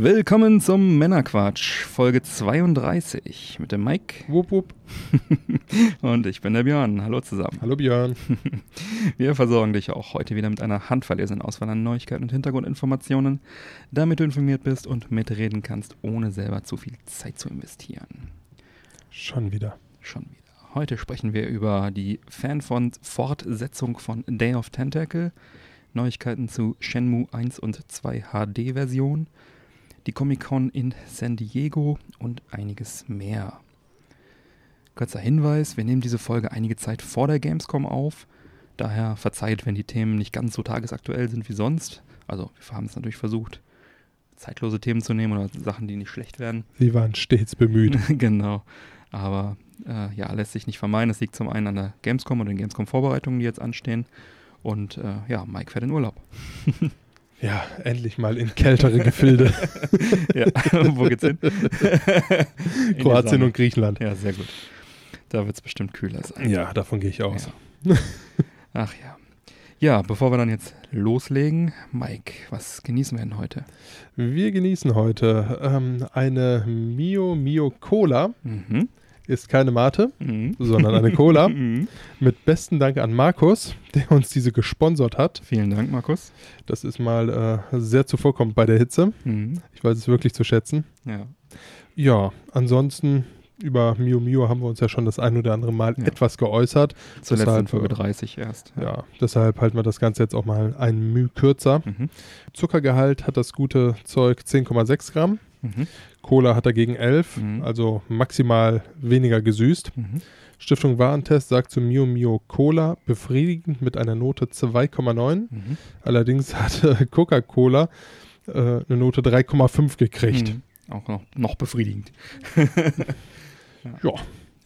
Willkommen zum Männerquatsch, Folge 32 mit dem Mike. Wupp, wupp. Und ich bin der Björn. Hallo zusammen. Hallo Björn. Wir versorgen dich auch heute wieder mit einer handverlesenen Auswahl an Neuigkeiten und Hintergrundinformationen, damit du informiert bist und mitreden kannst, ohne selber zu viel Zeit zu investieren. Schon wieder. Schon wieder. Heute sprechen wir über die Fan-Fortsetzung von Day of Tentacle, Neuigkeiten zu Shenmue 1 und 2 HD-Version, die Comic-Con in San Diego und einiges mehr. Kurzer Hinweis, wir nehmen diese Folge einige Zeit vor der Gamescom auf. Daher verzeiht, wenn die Themen nicht ganz so tagesaktuell sind wie sonst. Also wir haben es natürlich versucht, zeitlose Themen zu nehmen oder Sachen, die nicht schlecht werden. Sie waren stets bemüht. genau. Aber äh, ja, lässt sich nicht vermeiden. Es liegt zum einen an der Gamescom und den Gamescom-Vorbereitungen, die jetzt anstehen. Und äh, ja, Mike fährt in Urlaub. Ja, endlich mal in kältere Gefilde. ja, wo geht's hin? Kroatien und Griechenland. Ja, sehr gut. Da wird es bestimmt kühler sein. Ja, davon gehe ich aus. Ach ja. Ja, bevor wir dann jetzt loslegen, Mike, was genießen wir denn heute? Wir genießen heute ähm, eine Mio Mio Cola. Mhm. Ist keine Mate, Mhm. sondern eine Cola. Mhm. Mit besten Dank an Markus, der uns diese gesponsert hat. Vielen Dank, Markus. Das ist mal äh, sehr zuvorkommend bei der Hitze. Mhm. Ich weiß es wirklich zu schätzen. Ja. Ja, ansonsten über Mio Mio haben wir uns ja schon das ein oder andere Mal Ja. etwas geäußert. Zuletzt in Deshalb, Folge äh, 30 erst. Ja, deshalb halten wir das Ganze jetzt auch mal ein Mühe kürzer. Mhm. Zuckergehalt hat das gute Zeug 10,6 Gramm. Mhm. Cola hat dagegen 11, Mhm. also maximal weniger gesüßt. Mhm. Stiftung Warentest sagt zu Mio Mio Cola befriedigend mit einer Note 2,9. Mhm. Allerdings hat äh, Coca-Cola äh, eine Note 3,5 gekriegt. Mhm. Auch noch, noch befriedigend. Ja.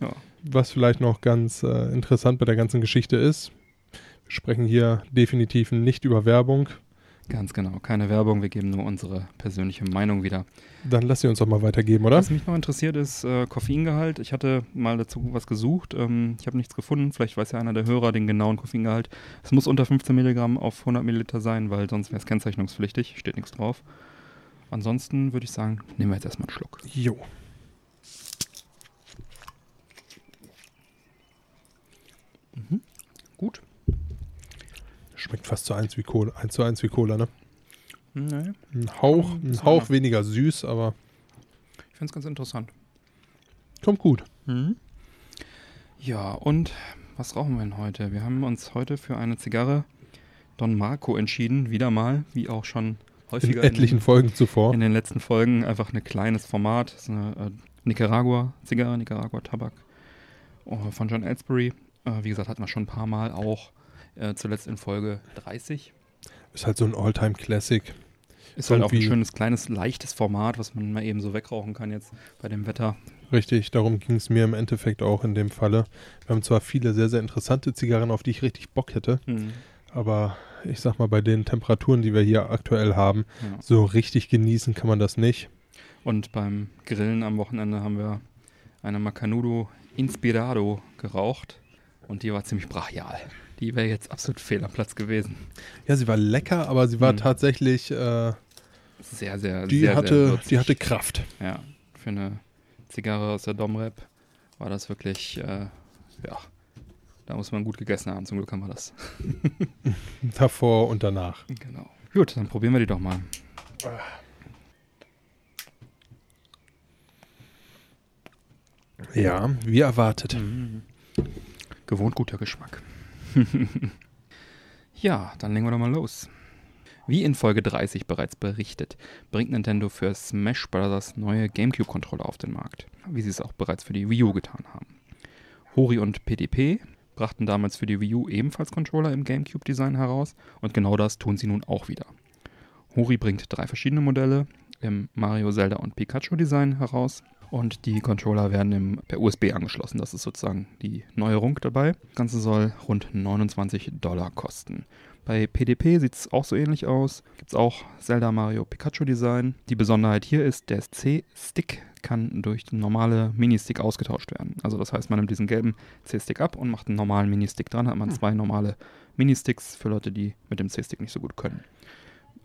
Ja. Was vielleicht noch ganz äh, interessant bei der ganzen Geschichte ist, wir sprechen hier definitiv nicht über Werbung. Ganz genau. Keine Werbung, wir geben nur unsere persönliche Meinung wieder. Dann lass sie uns doch mal weitergeben, oder? Was mich noch interessiert ist äh, Koffeingehalt. Ich hatte mal dazu was gesucht. Ähm, ich habe nichts gefunden. Vielleicht weiß ja einer der Hörer den genauen Koffeingehalt. Es muss unter 15 Milligramm auf 100 Milliliter sein, weil sonst wäre es kennzeichnungspflichtig. Steht nichts drauf. Ansonsten würde ich sagen, nehmen wir jetzt erstmal einen Schluck. Jo. Gut. Schmeckt fast zu eins wie Cola, 1 zu 1 wie Cola, ne? Nee, Ein Hauch, ein Hauch weniger süß, aber ich finde es ganz interessant. kommt gut. Ja, und was rauchen wir denn heute? Wir haben uns heute für eine Zigarre Don Marco entschieden. Wieder mal, wie auch schon In häufiger etlichen den, Folgen zuvor. in den letzten Folgen, einfach ein kleines Format. Das ist eine äh, Nicaragua-Zigarre, Nicaragua-Tabak oh, von John Ellsbury. Äh, wie gesagt, hatten wir schon ein paar Mal auch. Äh, zuletzt in Folge 30. Ist halt so ein All-Time-Classic. Ist halt auch ein schönes, kleines, leichtes Format, was man mal eben so wegrauchen kann jetzt bei dem Wetter. Richtig, darum ging es mir im Endeffekt auch in dem Falle. Wir haben zwar viele sehr, sehr interessante Zigarren, auf die ich richtig Bock hätte, Hm. aber ich sag mal, bei den Temperaturen, die wir hier aktuell haben, Ja. so richtig genießen kann man das nicht. Und beim Grillen am Wochenende haben wir eine Macanudo Inspirado geraucht und die war ziemlich brachial. Die wäre jetzt absolut fehl am Platz gewesen. Ja, sie war lecker, aber sie war Mhm. tatsächlich, äh, Sehr, sehr, die, sehr, sehr hatte, würzig. die hatte Kraft. Ja, für eine Zigarre aus der Domrep war das wirklich, äh, ja, da muss man gut gegessen haben. Zum Glück haben wir das. Davor und danach. Genau. Gut, dann probieren wir die doch mal. Ja, wie erwartet. Mhm. Gewohnt guter Geschmack. ja, dann legen wir doch mal los. Wie in Folge 30 bereits berichtet, bringt Nintendo für Smash Bros. neue GameCube-Controller auf den Markt, wie sie es auch bereits für die Wii U getan haben. Hori und PDP brachten damals für die Wii U ebenfalls Controller im GameCube-Design heraus und genau das tun sie nun auch wieder. Hori bringt drei verschiedene Modelle im Mario, Zelda und Pikachu-Design heraus Und die Controller werden im, per USB angeschlossen. Das ist sozusagen die Neuerung dabei. Das Ganze soll rund 29 Dollar kosten. Bei PDP sieht es auch so ähnlich aus. Gibt es auch Zelda Mario Pikachu Design. Die Besonderheit hier ist, der C-Stick kann durch den normale Mini-Stick ausgetauscht werden. Also das heißt, man nimmt diesen gelben C-Stick ab und macht einen normalen Mini-Stick dran. Hat man Hm. zwei normale Mini-Sticks für Leute, die mit dem C-Stick nicht so gut können.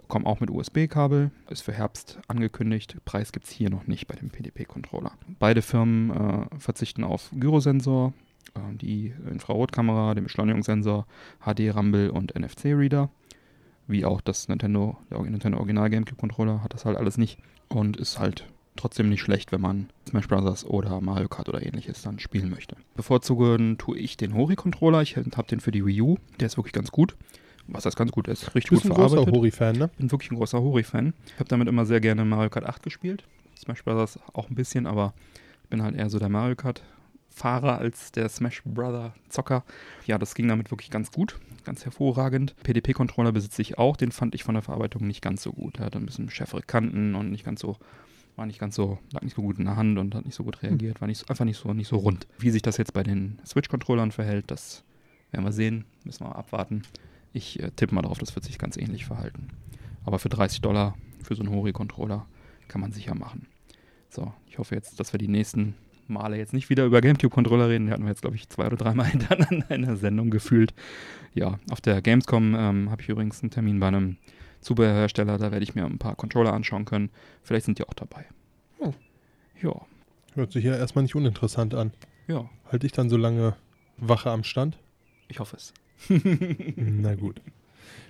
Kommen auch mit USB-Kabel, ist für Herbst angekündigt. Preis gibt es hier noch nicht bei dem PDP-Controller. Beide Firmen äh, verzichten auf Gyrosensor, äh, die Infrarotkamera, den Beschleunigungssensor, HD-Rumble und NFC-Reader. Wie auch das Nintendo, der Nintendo Original GameCube Controller hat das halt alles nicht und ist halt trotzdem nicht schlecht, wenn man Smash Bros. oder Mario Kart oder ähnliches dann spielen möchte. Bevorzugen tue ich den Hori-Controller. Ich habe den für die Wii U. Der ist wirklich ganz gut. Was heißt ganz gut? Ist richtig Du bist gut ein großer. Hori-Fan, ne? bin wirklich ein großer Hori-Fan. Ich habe damit immer sehr gerne Mario Kart 8 gespielt. Smash Bros. auch ein bisschen, aber ich bin halt eher so der Mario Kart-Fahrer als der Smash Brother Zocker. Ja, das ging damit wirklich ganz gut, ganz hervorragend. PDP-Controller besitze ich auch, den fand ich von der Verarbeitung nicht ganz so gut. Er hatte ein bisschen schärfere Kanten und nicht ganz so, war nicht ganz so, lag nicht so gut in der Hand und hat nicht so gut reagiert, war nicht, einfach nicht so, nicht so rund. Wie sich das jetzt bei den Switch-Controllern verhält, das werden wir sehen, müssen wir mal abwarten. Ich äh, tippe mal darauf, das wird sich ganz ähnlich verhalten. Aber für 30 Dollar für so einen Hori-Controller kann man sicher machen. So, ich hoffe jetzt, dass wir die nächsten Male jetzt nicht wieder über GameCube-Controller reden. Die hatten wir jetzt, glaube ich, zwei oder dreimal hintereinander in der Sendung gefühlt. Ja, auf der Gamescom ähm, habe ich übrigens einen Termin bei einem Zubehörhersteller. Da werde ich mir ein paar Controller anschauen können. Vielleicht sind die auch dabei. Oh. Ja, Hört sich ja erstmal nicht uninteressant an. ja, Halte ich dann so lange Wache am Stand? ich hoffe es. Na gut.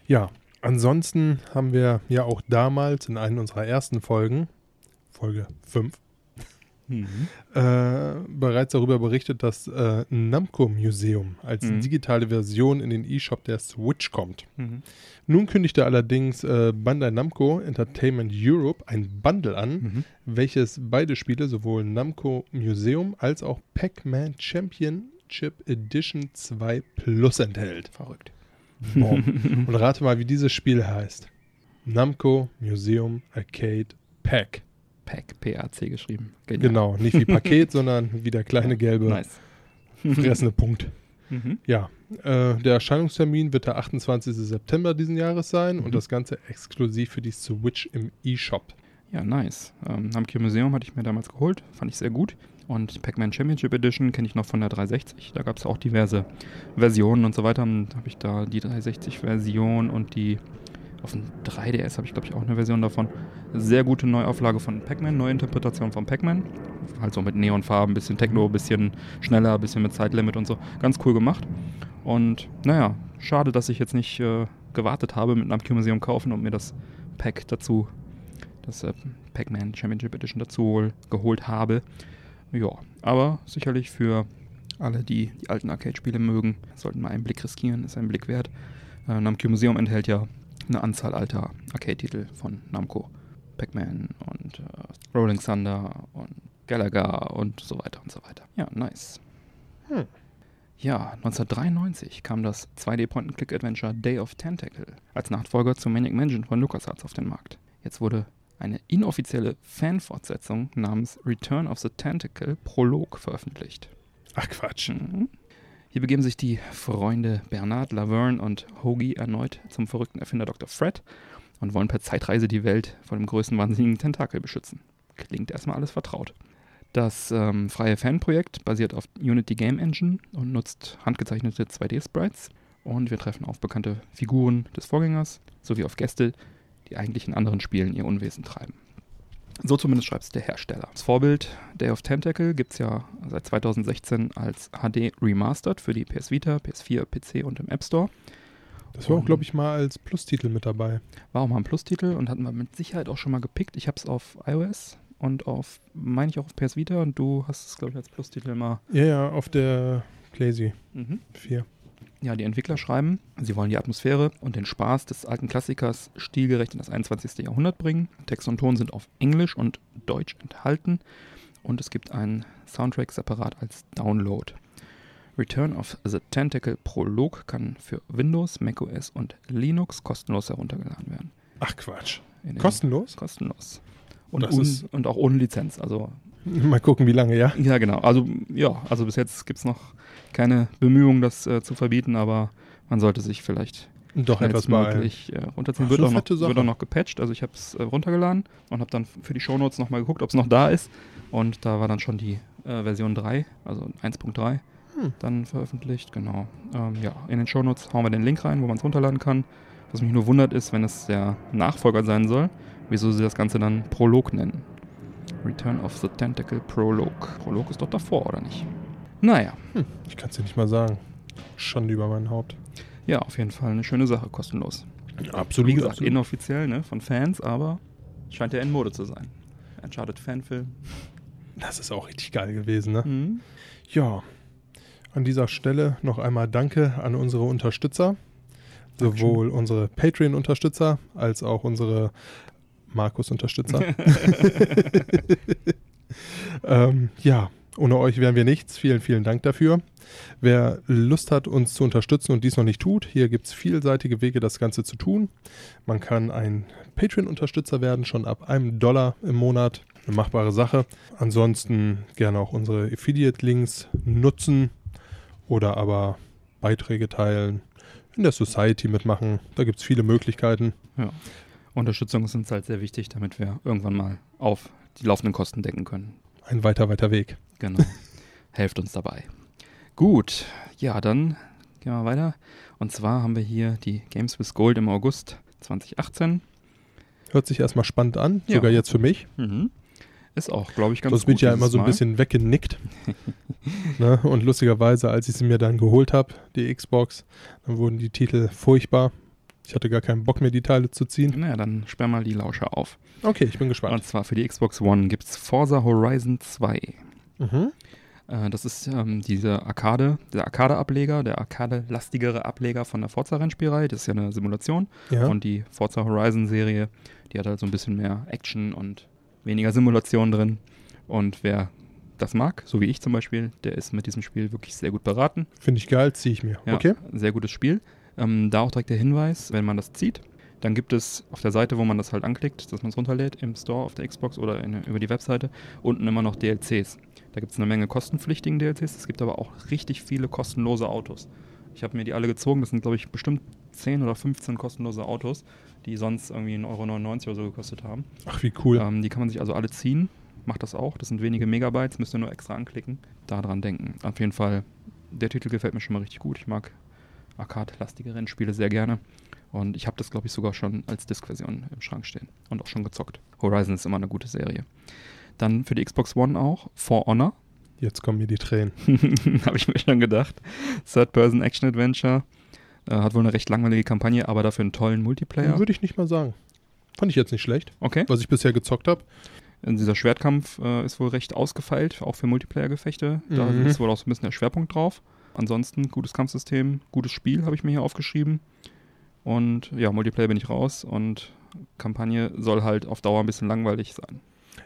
Ja, ansonsten haben wir ja auch damals in einer unserer ersten Folgen, Folge 5, Mhm. äh, bereits darüber berichtet, dass äh, ein Namco-Museum als Mhm. digitale Version in den E-Shop der Switch kommt. Mhm. Nun kündigte allerdings äh, Bandai Namco Entertainment Europe ein Bundle an, Mhm. welches beide Spiele, sowohl Namco Museum als auch Pac-Man Championship Edition 2 Plus enthält. Verrückt. Boom. Und rate mal, wie dieses Spiel heißt. Namco Museum Arcade Pack. PAC, P-A-C geschrieben. Genial. Genau, nicht wie Paket, sondern wie der kleine gelbe Nice. fressende Punkt. Mhm. Ja, äh, der Erscheinungstermin wird der 28. September diesen Jahres sein Mhm. und das Ganze exklusiv für die Switch im eShop. Ja, nice. Ähm, Namco Museum hatte ich mir damals geholt, fand ich sehr gut. Und Pac-Man Championship Edition kenne ich noch von der 360. Da gab es auch diverse Versionen und so weiter. Und habe ich da die 360-Version und die auf dem 3DS habe ich, glaube ich, auch eine Version davon. Sehr gute Neuauflage von Pac-Man, Neuinterpretation von Pac-Man. Halt so mit Neonfarben, bisschen Techno, bisschen schneller, bisschen mit Zeitlimit und so. Ganz cool gemacht. Und naja, schade, dass ich jetzt nicht äh, gewartet habe mit Namco Museum kaufen und mir das Pack dazu das äh, Pac-Man Championship Edition dazu hol, geholt habe. Ja, aber sicherlich für alle, die die alten Arcade-Spiele mögen, sollten mal einen Blick riskieren, ist ein Blick wert. Äh, Namco Museum enthält ja eine Anzahl alter Arcade-Titel von Namco. Pac-Man und äh, Rolling Thunder und Galaga und so weiter und so weiter. Ja, nice. Hm. Ja, 1993 kam das 2D Point-and-Click-Adventure Day of Tentacle als Nachfolger zu Maniac Mansion von LucasArts auf den Markt. Jetzt wurde eine inoffizielle Fanfortsetzung namens Return of the Tentacle Prolog veröffentlicht. Ach Quatsch. Mhm. Hier begeben sich die Freunde Bernard, Laverne und Hoagie erneut zum verrückten Erfinder Dr. Fred und wollen per Zeitreise die Welt vor dem größten wahnsinnigen Tentakel beschützen. Klingt erstmal alles vertraut. Das ähm, freie Fanprojekt basiert auf Unity Game Engine und nutzt handgezeichnete 2D-Sprites. Und wir treffen auf bekannte Figuren des Vorgängers sowie auf Gäste, die eigentlich in anderen Spielen ihr Unwesen treiben. So zumindest schreibt es der Hersteller. Das Vorbild Day of Tentacle gibt es ja seit 2016 als HD Remastered für die PS Vita, PS4, PC und im App Store. Das war auch, glaube ich, mal als Plus-Titel mit dabei. War auch mal ein Plus-Titel und hatten wir mit Sicherheit auch schon mal gepickt. Ich habe es auf iOS und auf, meine ich auch auf PS Vita und du hast es, glaube ich, als Plus-Titel mal. Ja, ja, auf der Clazy Mhm. 4. Ja, die Entwickler schreiben, sie wollen die Atmosphäre und den Spaß des alten Klassikers stilgerecht in das 21. Jahrhundert bringen. Text und Ton sind auf Englisch und Deutsch enthalten und es gibt einen Soundtrack separat als Download. Return of the Tentacle Prolog kann für Windows, macOS und Linux kostenlos heruntergeladen werden. Ach Quatsch. Kostenlos? Kostenlos. Und, un, und auch ohne Lizenz. Also Mal gucken, wie lange, ja. Ja, genau. Also, ja, also bis jetzt gibt es noch keine Bemühungen, das äh, zu verbieten, aber man sollte sich vielleicht Doch etwas mal. schnellstmöglich äh, runterziehen. Ach, Wird, so auch noch, Sache. wird auch noch gepatcht. Also ich habe es äh, runtergeladen und habe dann für die Shownotes nochmal geguckt, ob es noch da ist. Und da war dann schon die äh, Version 3, also 1.3, Hm. dann veröffentlicht. Genau. Ähm, ja, in den Shownotes hauen wir den Link rein, wo man es runterladen kann. Was mich nur wundert ist, wenn es der Nachfolger sein soll, wieso sie das Ganze dann Prolog nennen. Return of the Tentacle Prolog. Prolog ist doch davor, oder nicht? Naja, Ich kann es dir nicht mal sagen. Schande über mein Haupt. ja, auf jeden Fall eine schöne Sache, kostenlos. Absolut. Wie gesagt, absolut. inoffiziell, ne, von Fans, aber scheint ja in Mode zu sein. Uncharted Fanfilm. Das ist auch richtig geil gewesen, ne? Mhm. Ja, an dieser Stelle noch einmal Danke an unsere Unterstützer. Sowohl unsere Patreon-Unterstützer als auch unsere Markus-Unterstützer. ähm, ja, ohne euch wären wir nichts. Vielen, vielen Dank dafür. Wer Lust hat, uns zu unterstützen und dies noch nicht tut, hier gibt es vielseitige Wege, das Ganze zu tun. Man kann ein Patreon-Unterstützer werden, schon ab einem Dollar im Monat. Eine machbare Sache. Ansonsten gerne auch unsere Affiliate-Links nutzen oder aber Beiträge teilen, in der Society mitmachen. Da gibt es viele Möglichkeiten. Ja. Unterstützung ist uns halt sehr wichtig, damit wir irgendwann mal auf die laufenden Kosten decken können. Ein weiter, weiter Weg. Genau. Helft uns dabei. Gut, ja, dann gehen wir weiter. Und zwar haben wir hier die Games with Gold im August 2018. Hört sich erstmal spannend an, Ja. sogar jetzt für mich. Mhm. Ist auch, glaube ich, ganz Sonst gut. bin ich ja immer so ein Mal. bisschen weggenickt. ne? Und lustigerweise, als ich sie mir dann geholt habe, die Xbox, dann wurden die Titel furchtbar. Ich hatte gar keinen Bock mehr, die Teile zu ziehen. Naja, dann sperr mal die Lauscher auf. Okay, ich bin gespannt. Und zwar für die Xbox One gibt es Forza Horizon 2. Mhm. Äh, das ist ähm, diese Arcade, der Arcade-Ableger, der Arcade-lastigere Ableger von der Forza-Rennspielreihe. Das ist ja eine Simulation. Ja. Und die Forza Horizon-Serie, die hat halt so ein bisschen mehr Action und weniger Simulation drin. Und wer das mag, so wie ich zum Beispiel, der ist mit diesem Spiel wirklich sehr gut beraten. Finde ich geil, ziehe ich mir. Ja, Okay. Sehr gutes Spiel. Ähm, da auch direkt der Hinweis, wenn man das zieht, dann gibt es auf der Seite, wo man das halt anklickt, dass man es runterlädt, im Store auf der Xbox oder in, über die Webseite, unten immer noch DLCs. Da gibt es eine Menge kostenpflichtigen DLCs, es gibt aber auch richtig viele kostenlose Autos. Ich habe mir die alle gezogen, das sind glaube ich bestimmt 10 oder 15 kostenlose Autos, die sonst irgendwie 1,99 Euro oder so gekostet haben. Ach, wie cool. Ähm, die kann man sich also alle ziehen. Macht das auch. Das sind wenige Megabytes, müsst ihr nur extra anklicken. Da dran denken. Auf jeden Fall, der Titel gefällt mir schon mal richtig gut. Ich mag Arcade-lastige Rennspiele sehr gerne. Und ich habe das, glaube ich, sogar schon als Disk-Version im Schrank stehen. Und auch schon gezockt. Horizon ist immer eine gute Serie. Dann für die Xbox One auch For Honor. Jetzt kommen mir die Tränen. habe ich mir schon gedacht. Third-Person-Action-Adventure. Äh, hat wohl eine recht langweilige Kampagne, aber dafür einen tollen Multiplayer. Würde ich nicht mal sagen. Fand ich jetzt nicht schlecht, Okay. was ich bisher gezockt habe. Dieser Schwertkampf äh, ist wohl recht ausgefeilt, auch für Multiplayer-Gefechte. Da Mhm. ist wohl auch so ein bisschen der Schwerpunkt drauf. Ansonsten gutes Kampfsystem, gutes Spiel habe ich mir hier aufgeschrieben. Und ja, Multiplayer bin ich raus und Kampagne soll halt auf Dauer ein bisschen langweilig sein.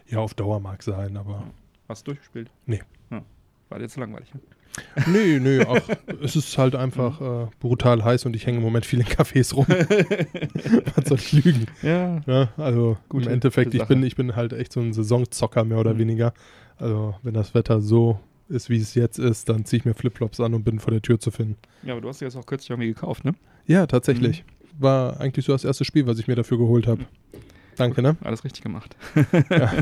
Ja, auf Dauer mag sein, aber. Hast du durchgespielt? Nee. Ja. War jetzt langweilig? Ne? nee, nee, ach, es ist halt einfach äh, brutal heiß und ich hänge im Moment viel in Cafés rum. was soll ich lügen? Ja. Ja, also Gute- im Endeffekt, ich bin, ich bin halt echt so ein Saisonzocker mehr oder Mhm. weniger. Also wenn das Wetter so ist, wie es jetzt ist, dann ziehe ich mir Flipflops an und bin vor der Tür zu finden. Ja, aber du hast dir jetzt auch kürzlich irgendwie gekauft, ne? Ja, tatsächlich. Mhm. War eigentlich so das erste Spiel, was ich mir dafür geholt habe. Danke, ne? Alles richtig gemacht. Ja.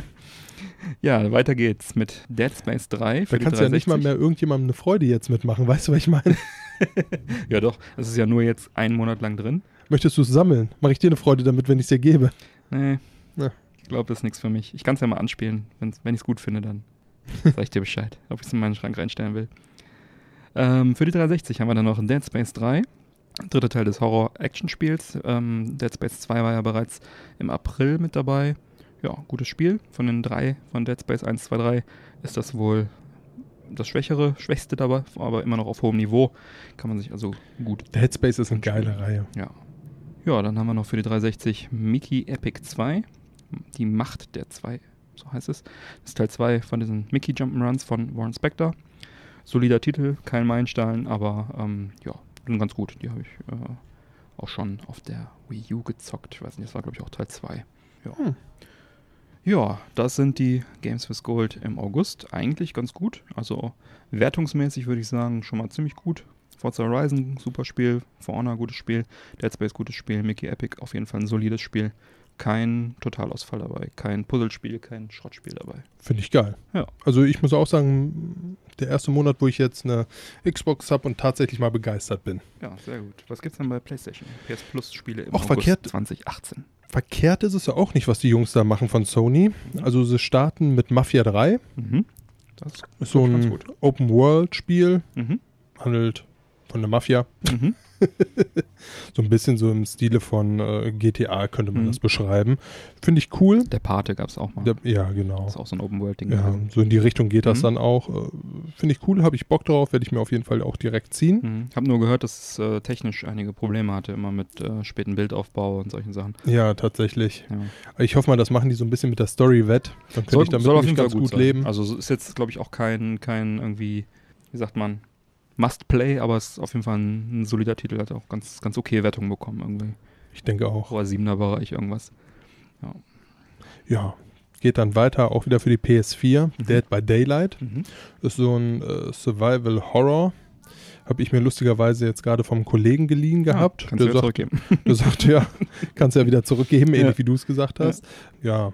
ja, weiter geht's mit Dead Space 3. Da kannst du ja nicht mal 360. mehr irgendjemandem eine Freude jetzt mitmachen. Weißt du, was ich meine? Ja, doch. Es ist ja nur jetzt einen Monat lang drin. Möchtest du es sammeln? Mache ich dir eine Freude damit, wenn ich es dir gebe? Nee. Ja. Ich glaube, das ist nichts für mich. Ich kann es ja mal anspielen. Wenn's, wenn ich es gut finde, dann sage ich dir Bescheid, ob ich es in meinen Schrank reinstellen will. Ähm, für die 360 haben wir dann noch Dead Space 3. Dritter Teil des Horror-Action-Spiels. Ähm, Dead Space 2 war ja bereits im April mit dabei. Ja, gutes Spiel. Von den drei, von Dead Space 1, 2, 3, ist das wohl das schwächere, schwächste dabei, aber immer noch auf hohem Niveau. Kann man sich also gut Dead Space ist eine geile Reihe. ja. Ja, dann haben wir noch für die 360 Mickey Epic 2. Die Macht der zwei, so heißt es. Das ist Teil 2 von diesen Mickey Jump'n'Runs von Warren Spector. Solider Titel, kein Meilenstein, aber ähm, ja, sind ganz gut. Die habe ich äh, auch schon auf der Wii U gezockt. Ich weiß nicht, das war glaube ich auch Teil 2. Ja. Hm. Ja, das sind die Games with Gold im August. Eigentlich ganz gut. Also wertungsmäßig würde ich sagen, schon mal ziemlich gut. Forza Horizon, super Spiel. For Honor, gutes Spiel. Dead Space, gutes Spiel. Mickey Epic, auf jeden Fall ein solides Spiel. Kein Totalausfall dabei. Kein Puzzlespiel, kein Schrottspiel dabei. Finde ich geil. Ja. Also ich muss auch sagen, der erste Monat, wo ich jetzt eine Xbox habe und tatsächlich mal begeistert bin. Ja, sehr gut. Was gibt's denn bei PlayStation? PS Plus Spiele im Auch August verkehrt. 2018. Verkehrt ist es ja auch nicht, was die Jungs da machen von Sony. Also sie starten mit Mafia 3. Mhm. Das Ist so ganz ein gut. Open-World-Spiel. Mhm. Handelt von der Mafia. Mhm. So ein bisschen so im Stile von äh, GTA könnte man Mhm. das beschreiben. Finde ich cool. Der Pate gab's auch mal. Der, ja, genau. Das ist auch so ein Open-World-Ding. Ja, gewesen. so in die Richtung geht das Mhm. dann auch. Äh, Finde ich cool, habe ich Bock drauf, werde ich mir auf jeden Fall auch direkt ziehen. Mhm. Hab nur gehört, dass es äh, technisch einige Probleme hatte, immer mit äh, späten Bildaufbau und solchen Sachen. Ja, tatsächlich. Ja. Ich hoffe mal, das machen die so ein bisschen mit der Story wett. Dann könnte ich damit nämlich ganz gut, sein. leben. Also es ist jetzt, glaube ich, auch kein, kein irgendwie, wie sagt man, Must-Play, aber es ist auf jeden Fall ein, ein solider Titel, hat auch ganz, ganz okay Wertungen bekommen irgendwie. Ich denke auch. Oder 7er Bereich irgendwas. Ja, geht dann weiter, auch wieder für die PS4. Mhm. Dead by Daylight. Mhm. Ist so ein äh, Survival Horror. Habe ich mir lustigerweise jetzt gerade vom Kollegen geliehen gehabt. Ja, kannst du wieder sagt, zurückgeben. der sagt, ja, kannst ja wieder zurückgeben, ähnlich Ja. wie du es gesagt hast. Ja,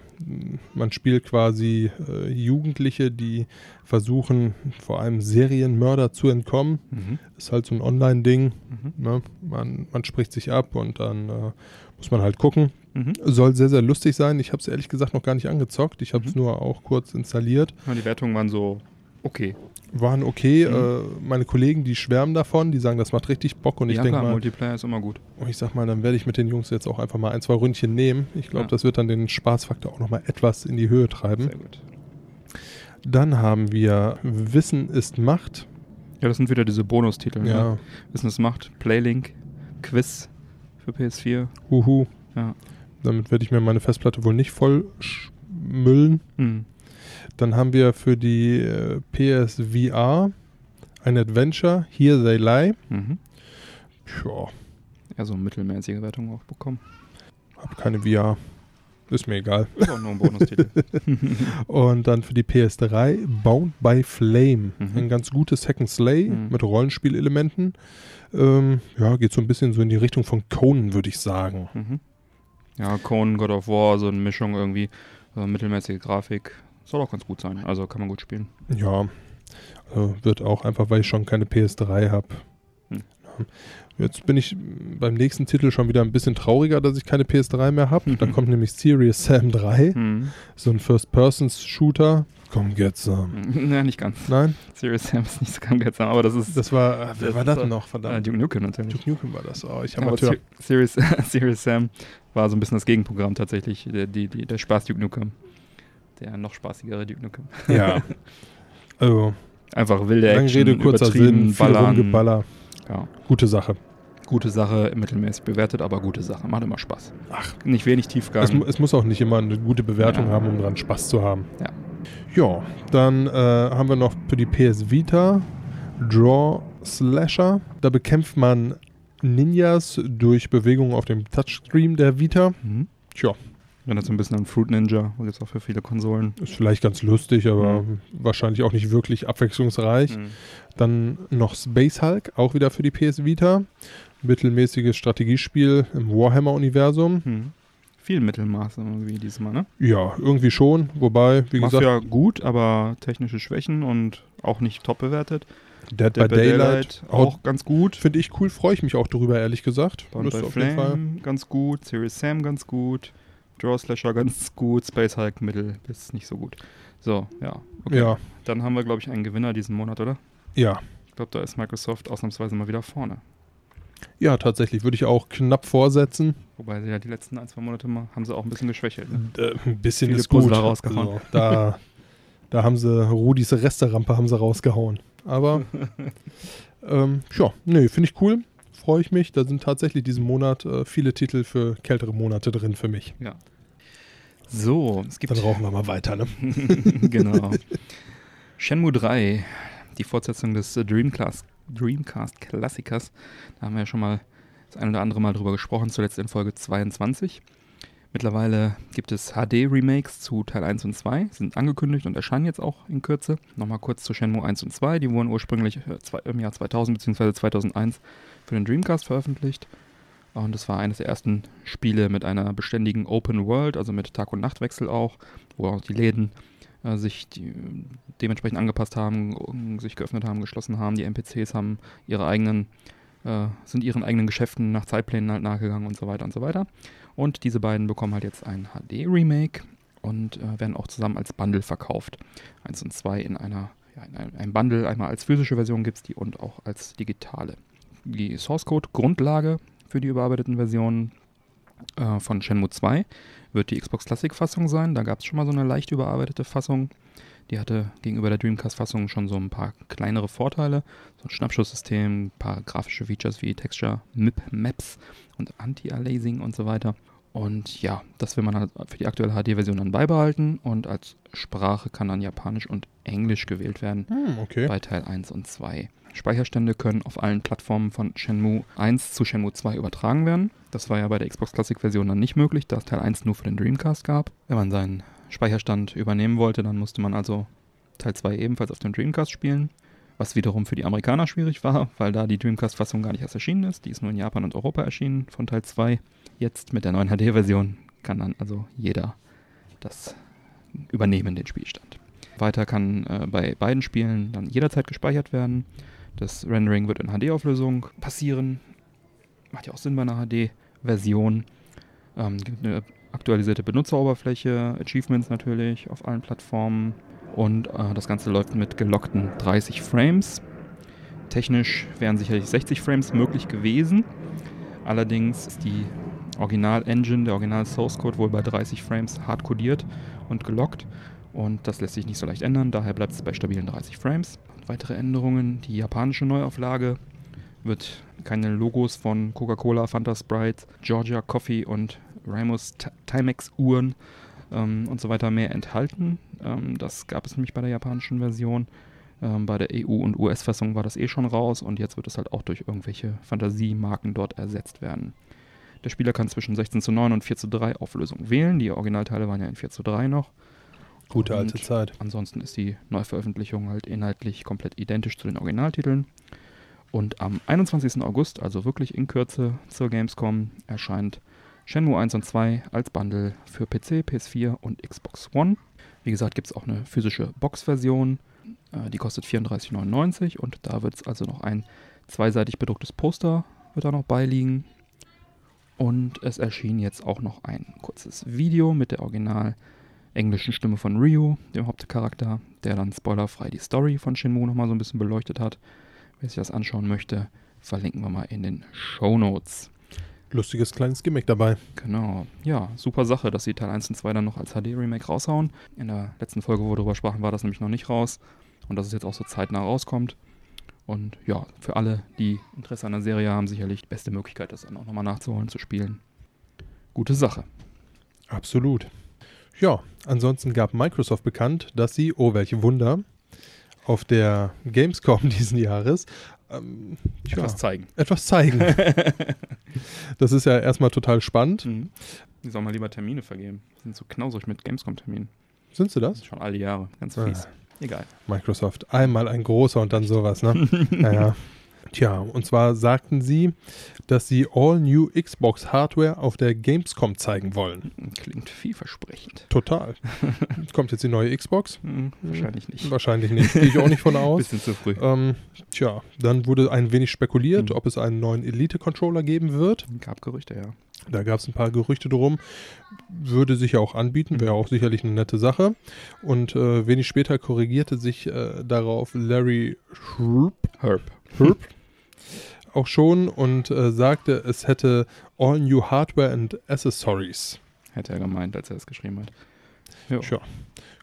man spielt quasi äh, Jugendliche, die versuchen, vor allem Serienmörder zu entkommen. Mhm. Ist halt so ein Online-Ding. Mhm. Ne? Man, man spricht sich ab und dann äh, muss man halt gucken. Mhm. Soll sehr, sehr lustig sein. Ich habe es ehrlich gesagt noch gar nicht angezockt. Ich habe es Mhm. nur auch kurz installiert. Ja, die Wertungen waren so okay. Waren okay. Mhm. Äh, meine Kollegen, die schwärmen davon, die sagen, das macht richtig Bock. Und ich ja, denke klar, mal, Multiplayer ist immer gut. und ich sag mal, dann werde ich mit den Jungs jetzt auch einfach mal ein, zwei Ründchen nehmen. Ich glaube, Ja. das wird dann den Spaßfaktor auch nochmal etwas in die Höhe treiben. Sehr gut. Dann haben wir Wissen ist Macht. Ja, das sind wieder diese Bonustitel. Ne? Ja, Wissen es macht, Playlink, Quiz für PS4. huhu. Ja. Damit werde ich mir meine Festplatte wohl nicht voll müllen. Mhm. Dann haben wir für die äh, PSVR ein Adventure, Here They Lie. Mhm. Ja, Ja, so mittelmäßige Wertungen auch bekommen. hab keine VR. Ist mir egal. Ist auch nur ein Bonustitel. Und dann für die PS3 Bound by Flame. Mhm. Ein ganz gutes Hack and Slay Mhm. mit Rollenspielelementen. Ähm, ja, geht so ein bisschen so in die Richtung von Conan, würde ich sagen. Mhm. Ja, Conan, God of War, so eine Mischung irgendwie. Äh, mittelmäßige Grafik. Soll auch ganz gut sein. Also kann man gut spielen. Ja, äh, wird auch einfach, weil ich schon keine PS3 habe. Hm. Jetzt bin ich beim nächsten Titel schon wieder ein bisschen trauriger, dass ich keine PS3 mehr habe. Mhm. Dann kommt nämlich Serious Sam 3, Mhm. so ein First-Persons-Shooter. Komm. Mhm. Ja, nicht ganz. Nein, Serious Sam ist nicht so ganz seltsam, aber das ist das war, äh, wer Das war das denn noch? äh, Verdammt. Duke Nukem natürlich. Duke Nukem war das. Oh, ich Ja, aber Amateur. Ser- Serious, Serious Sam war so ein bisschen das Gegenprogramm tatsächlich. Der, die, die, der Spaß Duke Nukem. Der noch spaßigere Duke Nukem. Ja. Also, Einfach wilde lange Action, Rede, kurzer Sinn, ballern. Rumgeballer. Ja. Gute Sache. Gute Sache, mittelmäßig bewertet, aber gute Sache. Macht immer Spaß. Ach. Nicht wenig Tiefgang. Es, es muss auch nicht immer eine gute Bewertung Ja. haben, um dran Spaß zu haben. Ja. Ja, dann äh, haben wir noch für die PS Vita Draw Slasher. Da bekämpft man Ninjas durch Bewegungen auf dem Touchscreen der Vita. Mhm. Tja, Erinnert so ein bisschen an Fruit Ninja. Gibt es auch für viele Konsolen. ist vielleicht ganz lustig, aber Mhm. wahrscheinlich auch nicht wirklich abwechslungsreich. Dann noch Space Hulk, auch wieder für die PS Vita. Mittelmäßiges Strategiespiel im Warhammer-Universum. Mhm. Viel Mittelmaß irgendwie diesmal, ne? Ja, irgendwie schon. Wobei, wie gesagt, Mafia gut, aber technische Schwächen und auch nicht top bewertet. Dead, Dead by Daylight, auch ganz gut. Finde ich cool, freue ich mich auch darüber, ehrlich gesagt. Bound by. Flame ganz gut. Serious Sam ganz gut. Draw Slasher ganz gut. Space Hulk mittel bis nicht so gut. So, ja. Okay. Ja, Dann haben wir, glaube ich, einen Gewinner diesen Monat, oder? ja. Ich glaube, da ist Microsoft ausnahmsweise mal wieder vorne. Ja, tatsächlich. Würde ich auch knapp vorsetzen. Wobei sie ja die letzten ein, zwei Monate mal haben sie auch ein bisschen geschwächelt. Ne? Äh, ein bisschen Viele ist gut. Rausgehauen. Also, da, da haben sie Rudis Resterampe haben sie rausgehauen. Aber ähm, ja, nee, finde ich cool. Freue ich mich. Da sind tatsächlich diesen Monat äh, viele Titel für kältere Monate drin für mich. Ja. So, es gibt Dann rauchen wir mal weiter, ne? genau. Shenmue 3, die Fortsetzung des äh, Dreamcast, Dreamcast Klassikers. Da haben wir ja schon mal das ein oder andere Mal drüber gesprochen, zuletzt in Folge 22. Mittlerweile gibt es HD-Remakes zu Teil 1 und 2, sind angekündigt und erscheinen jetzt auch in Kürze. Nochmal kurz zu Shenmue 1 und 2. Die wurden ursprünglich äh, im Jahr 2000 bzw. 2001 für den Dreamcast veröffentlicht. Und es war eines der ersten Spiele mit einer beständigen Open World, also mit Tag- und Nachtwechsel auch, wo auch die Läden äh, sich die, dementsprechend angepasst haben, sich geöffnet haben, geschlossen haben. Die NPCs haben ihre eigenen, äh, sind ihren eigenen Geschäften nach Zeitplänen halt nachgegangen und so weiter und so weiter. Und diese beiden bekommen halt jetzt ein HD-Remake und äh, werden auch zusammen als Bundle verkauft. Eins und zwei in einer ja, in einem, einem Bundle, einmal als physische Version gibt es die und auch als digitale. Die Source Code Grundlage für die überarbeiteten Versionen äh, von Shenmue 2 wird die Xbox Classic Fassung sein. Da gab es schon mal so eine leicht überarbeitete Fassung. Die hatte gegenüber der Dreamcast-Fassung schon so ein paar kleinere Vorteile. So ein Schnappschusssystem, ein paar grafische Features wie Texture, MIP Maps und Anti-Aliasing und so weiter. Und ja, das will man halt für die aktuelle HD-Version dann beibehalten. Und als Sprache kann dann Japanisch und Englisch gewählt werden Hm, okay. bei Teil 1 und 2. Speicherstände können auf allen Plattformen von Shenmue 1 zu Shenmue 2 übertragen werden. Das war ja bei der Xbox Classic Version dann nicht möglich, da es Teil 1 nur für den Dreamcast gab. Wenn man seinen Speicherstand übernehmen wollte, dann musste man also Teil 2 ebenfalls auf dem Dreamcast spielen. Was wiederum für die Amerikaner schwierig war, weil da die Dreamcast-Fassung gar nicht erst erschienen ist. Die ist nur in Japan und Europa erschienen von Teil 2. Jetzt mit der neuen HD-Version kann dann also jeder das übernehmen, den Spielstand. Weiter kann äh, bei beiden Spielen dann jederzeit gespeichert werden. Das Rendering wird in HD-Auflösung passieren. Macht ja auch Sinn bei einer HD-Version. Ähm, gibt eine aktualisierte Benutzeroberfläche, Achievements natürlich auf allen Plattformen. Und äh, das Ganze läuft mit gelockten 30 Frames. Technisch wären sicherlich 60 Frames möglich gewesen. Allerdings ist die Original-Engine, der Original-Source-Code wohl bei 30 Frames hart codiert und gelockt. Und das lässt sich nicht so leicht ändern, daher bleibt es bei stabilen 30 Frames. Weitere Änderungen, die japanische Neuauflage wird keine Logos von Coca-Cola, Fanta Sprite, Georgia Coffee und Ramos Ti- Timex Uhren ähm, und so weiter mehr enthalten. Ähm, das gab es nämlich bei der japanischen Version. Ähm, bei der EU- und US-Fassung war das eh schon raus und jetzt wird es halt auch durch irgendwelche Fantasiemarken dort ersetzt werden. Der Spieler kann zwischen 16 zu 9 und 4 zu 3 Auflösung wählen. Die Originalteile waren ja in 4 zu 3 noch. Gute Und alte Zeit. Ansonsten ist die Neuveröffentlichung halt inhaltlich komplett identisch zu den Originaltiteln. Und am 21. August, also wirklich in Kürze zur Gamescom, erscheint Shenmue 1 und 2 als Bundle für PC, PS4 und Xbox One. Wie gesagt, gibt es auch eine physische Box-Version. Äh, die kostet 34,99 und da wird es also noch ein zweiseitig bedrucktes Poster wird da noch beiliegen. Und es erschien jetzt auch noch ein kurzes Video mit der original englischen Stimme von Ryu, dem Hauptcharakter, der dann spoilerfrei die Story von Shenmue nochmal so ein bisschen beleuchtet hat. Wer sich das anschauen möchte, verlinken wir mal in den Show Notes. Lustiges kleines Gimmick dabei. Genau. Ja, super Sache, dass sie Teil 1 und 2 dann noch als HD-Remake raushauen. In der letzten Folge, wo wir darüber sprachen, war das nämlich noch nicht raus. Und dass es jetzt auch so zeitnah rauskommt. Und ja, für alle, die Interesse an der Serie haben, sicherlich die beste Möglichkeit, das dann auch nochmal nachzuholen, zu spielen. Gute Sache. Absolut. Ja, ansonsten gab Microsoft bekannt, dass sie, oh welche Wunder, auf der Gamescom diesen Jahres ähm, tja, Etwas zeigen. etwas zeigen. das ist ja erstmal total spannend. Mhm. Die sollen mal lieber Termine vergeben. Die sind so knausrig mit Gamescom-Terminen. Sind sie Das schon all die Jahre. Ganz Ah. fies. Egal. Microsoft. Einmal ein großer und dann sowas, ne? naja. Tja, und zwar sagten sie, dass sie All New Xbox Hardware auf der Gamescom zeigen wollen. Klingt vielversprechend. Total. Kommt jetzt die neue Xbox? Hm, wahrscheinlich nicht. Wahrscheinlich nicht. Gehe ich auch nicht von aus. Bisschen zu früh. Ähm, tja, dann wurde ein wenig spekuliert, Mhm. ob es einen neuen Elite-Controller geben wird. Gab Gerüchte, ja. Da gab es ein paar Gerüchte drum. Würde sich ja auch anbieten, wäre auch sicherlich eine nette Sache. Und äh, wenig später korrigierte sich äh, darauf Larry Schrupp, Herb. Herb auch schon und äh, sagte, es hätte all new Hardware and Accessories. Hätte er gemeint, als er es geschrieben hat. Jo. Tja,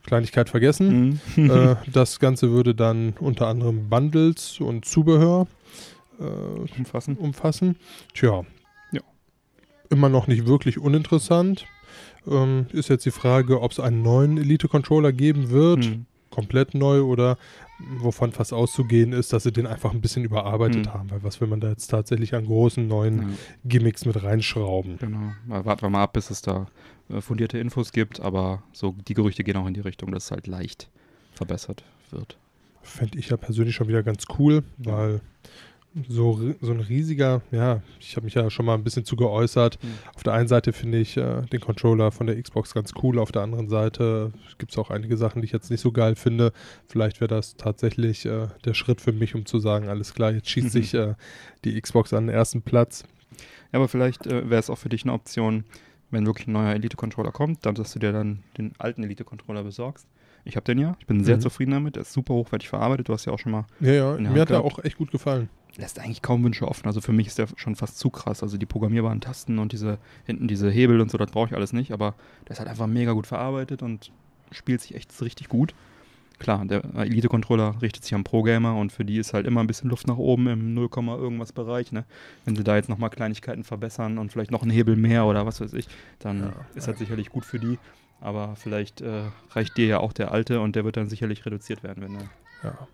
Kleinigkeit vergessen. Mhm. äh, das Ganze würde dann unter anderem Bundles und Zubehör äh, Umfassen. umfassen. Tja. Ja. Immer noch nicht wirklich uninteressant. Ähm, ist jetzt die Frage, ob es einen neuen Elite-Controller geben wird. Hm. Komplett neu oder wovon fast auszugehen ist, dass sie den einfach ein bisschen überarbeitet Hm. haben. Weil was will man da jetzt tatsächlich an großen neuen Ja, Gimmicks mit reinschrauben? genau. Warten wir mal ab, bis es da äh, fundierte Infos gibt, aber so die Gerüchte gehen auch in die Richtung, dass es halt leicht verbessert wird. Fände ich ja persönlich schon wieder ganz cool, weil so, so ein riesiger, ja, ich habe mich ja schon mal ein bisschen zu geäußert. Mhm. Auf der einen Seite finde ich äh, den Controller von der Xbox ganz cool, auf der anderen Seite gibt es auch einige Sachen, die ich jetzt nicht so geil finde. Vielleicht wäre das tatsächlich äh, der Schritt für mich, um zu sagen, alles klar, jetzt schießt Mhm. sich äh, die Xbox an den ersten Platz. Ja, aber vielleicht äh, wäre es auch für dich eine Option, wenn wirklich ein neuer Elite-Controller kommt, dann, dass du dir dann den alten Elite-Controller besorgst. Ich habe den ja, ich bin sehr Mhm. zufrieden damit, der ist super hochwertig verarbeitet, du hast ja auch schon mal Ja, ja, mir hat Hand er auch echt gut gefallen. lässt eigentlich kaum Wünsche offen. Also für mich ist der schon fast zu krass. Also die programmierbaren Tasten und diese hinten diese Hebel und so, das brauche ich alles nicht. Aber der ist halt einfach mega gut verarbeitet und spielt sich echt richtig gut. Klar, der Elite-Controller richtet sich am Pro-Gamer und für die ist halt immer ein bisschen Luft nach oben im 0, irgendwas Bereich. Ne? Wenn sie da jetzt nochmal Kleinigkeiten verbessern und vielleicht noch einen Hebel mehr oder was weiß ich, dann Ja, ist das sicherlich gut für die. Aber vielleicht äh, reicht dir ja auch der alte und der wird dann sicherlich reduziert werden, wenn er Ja.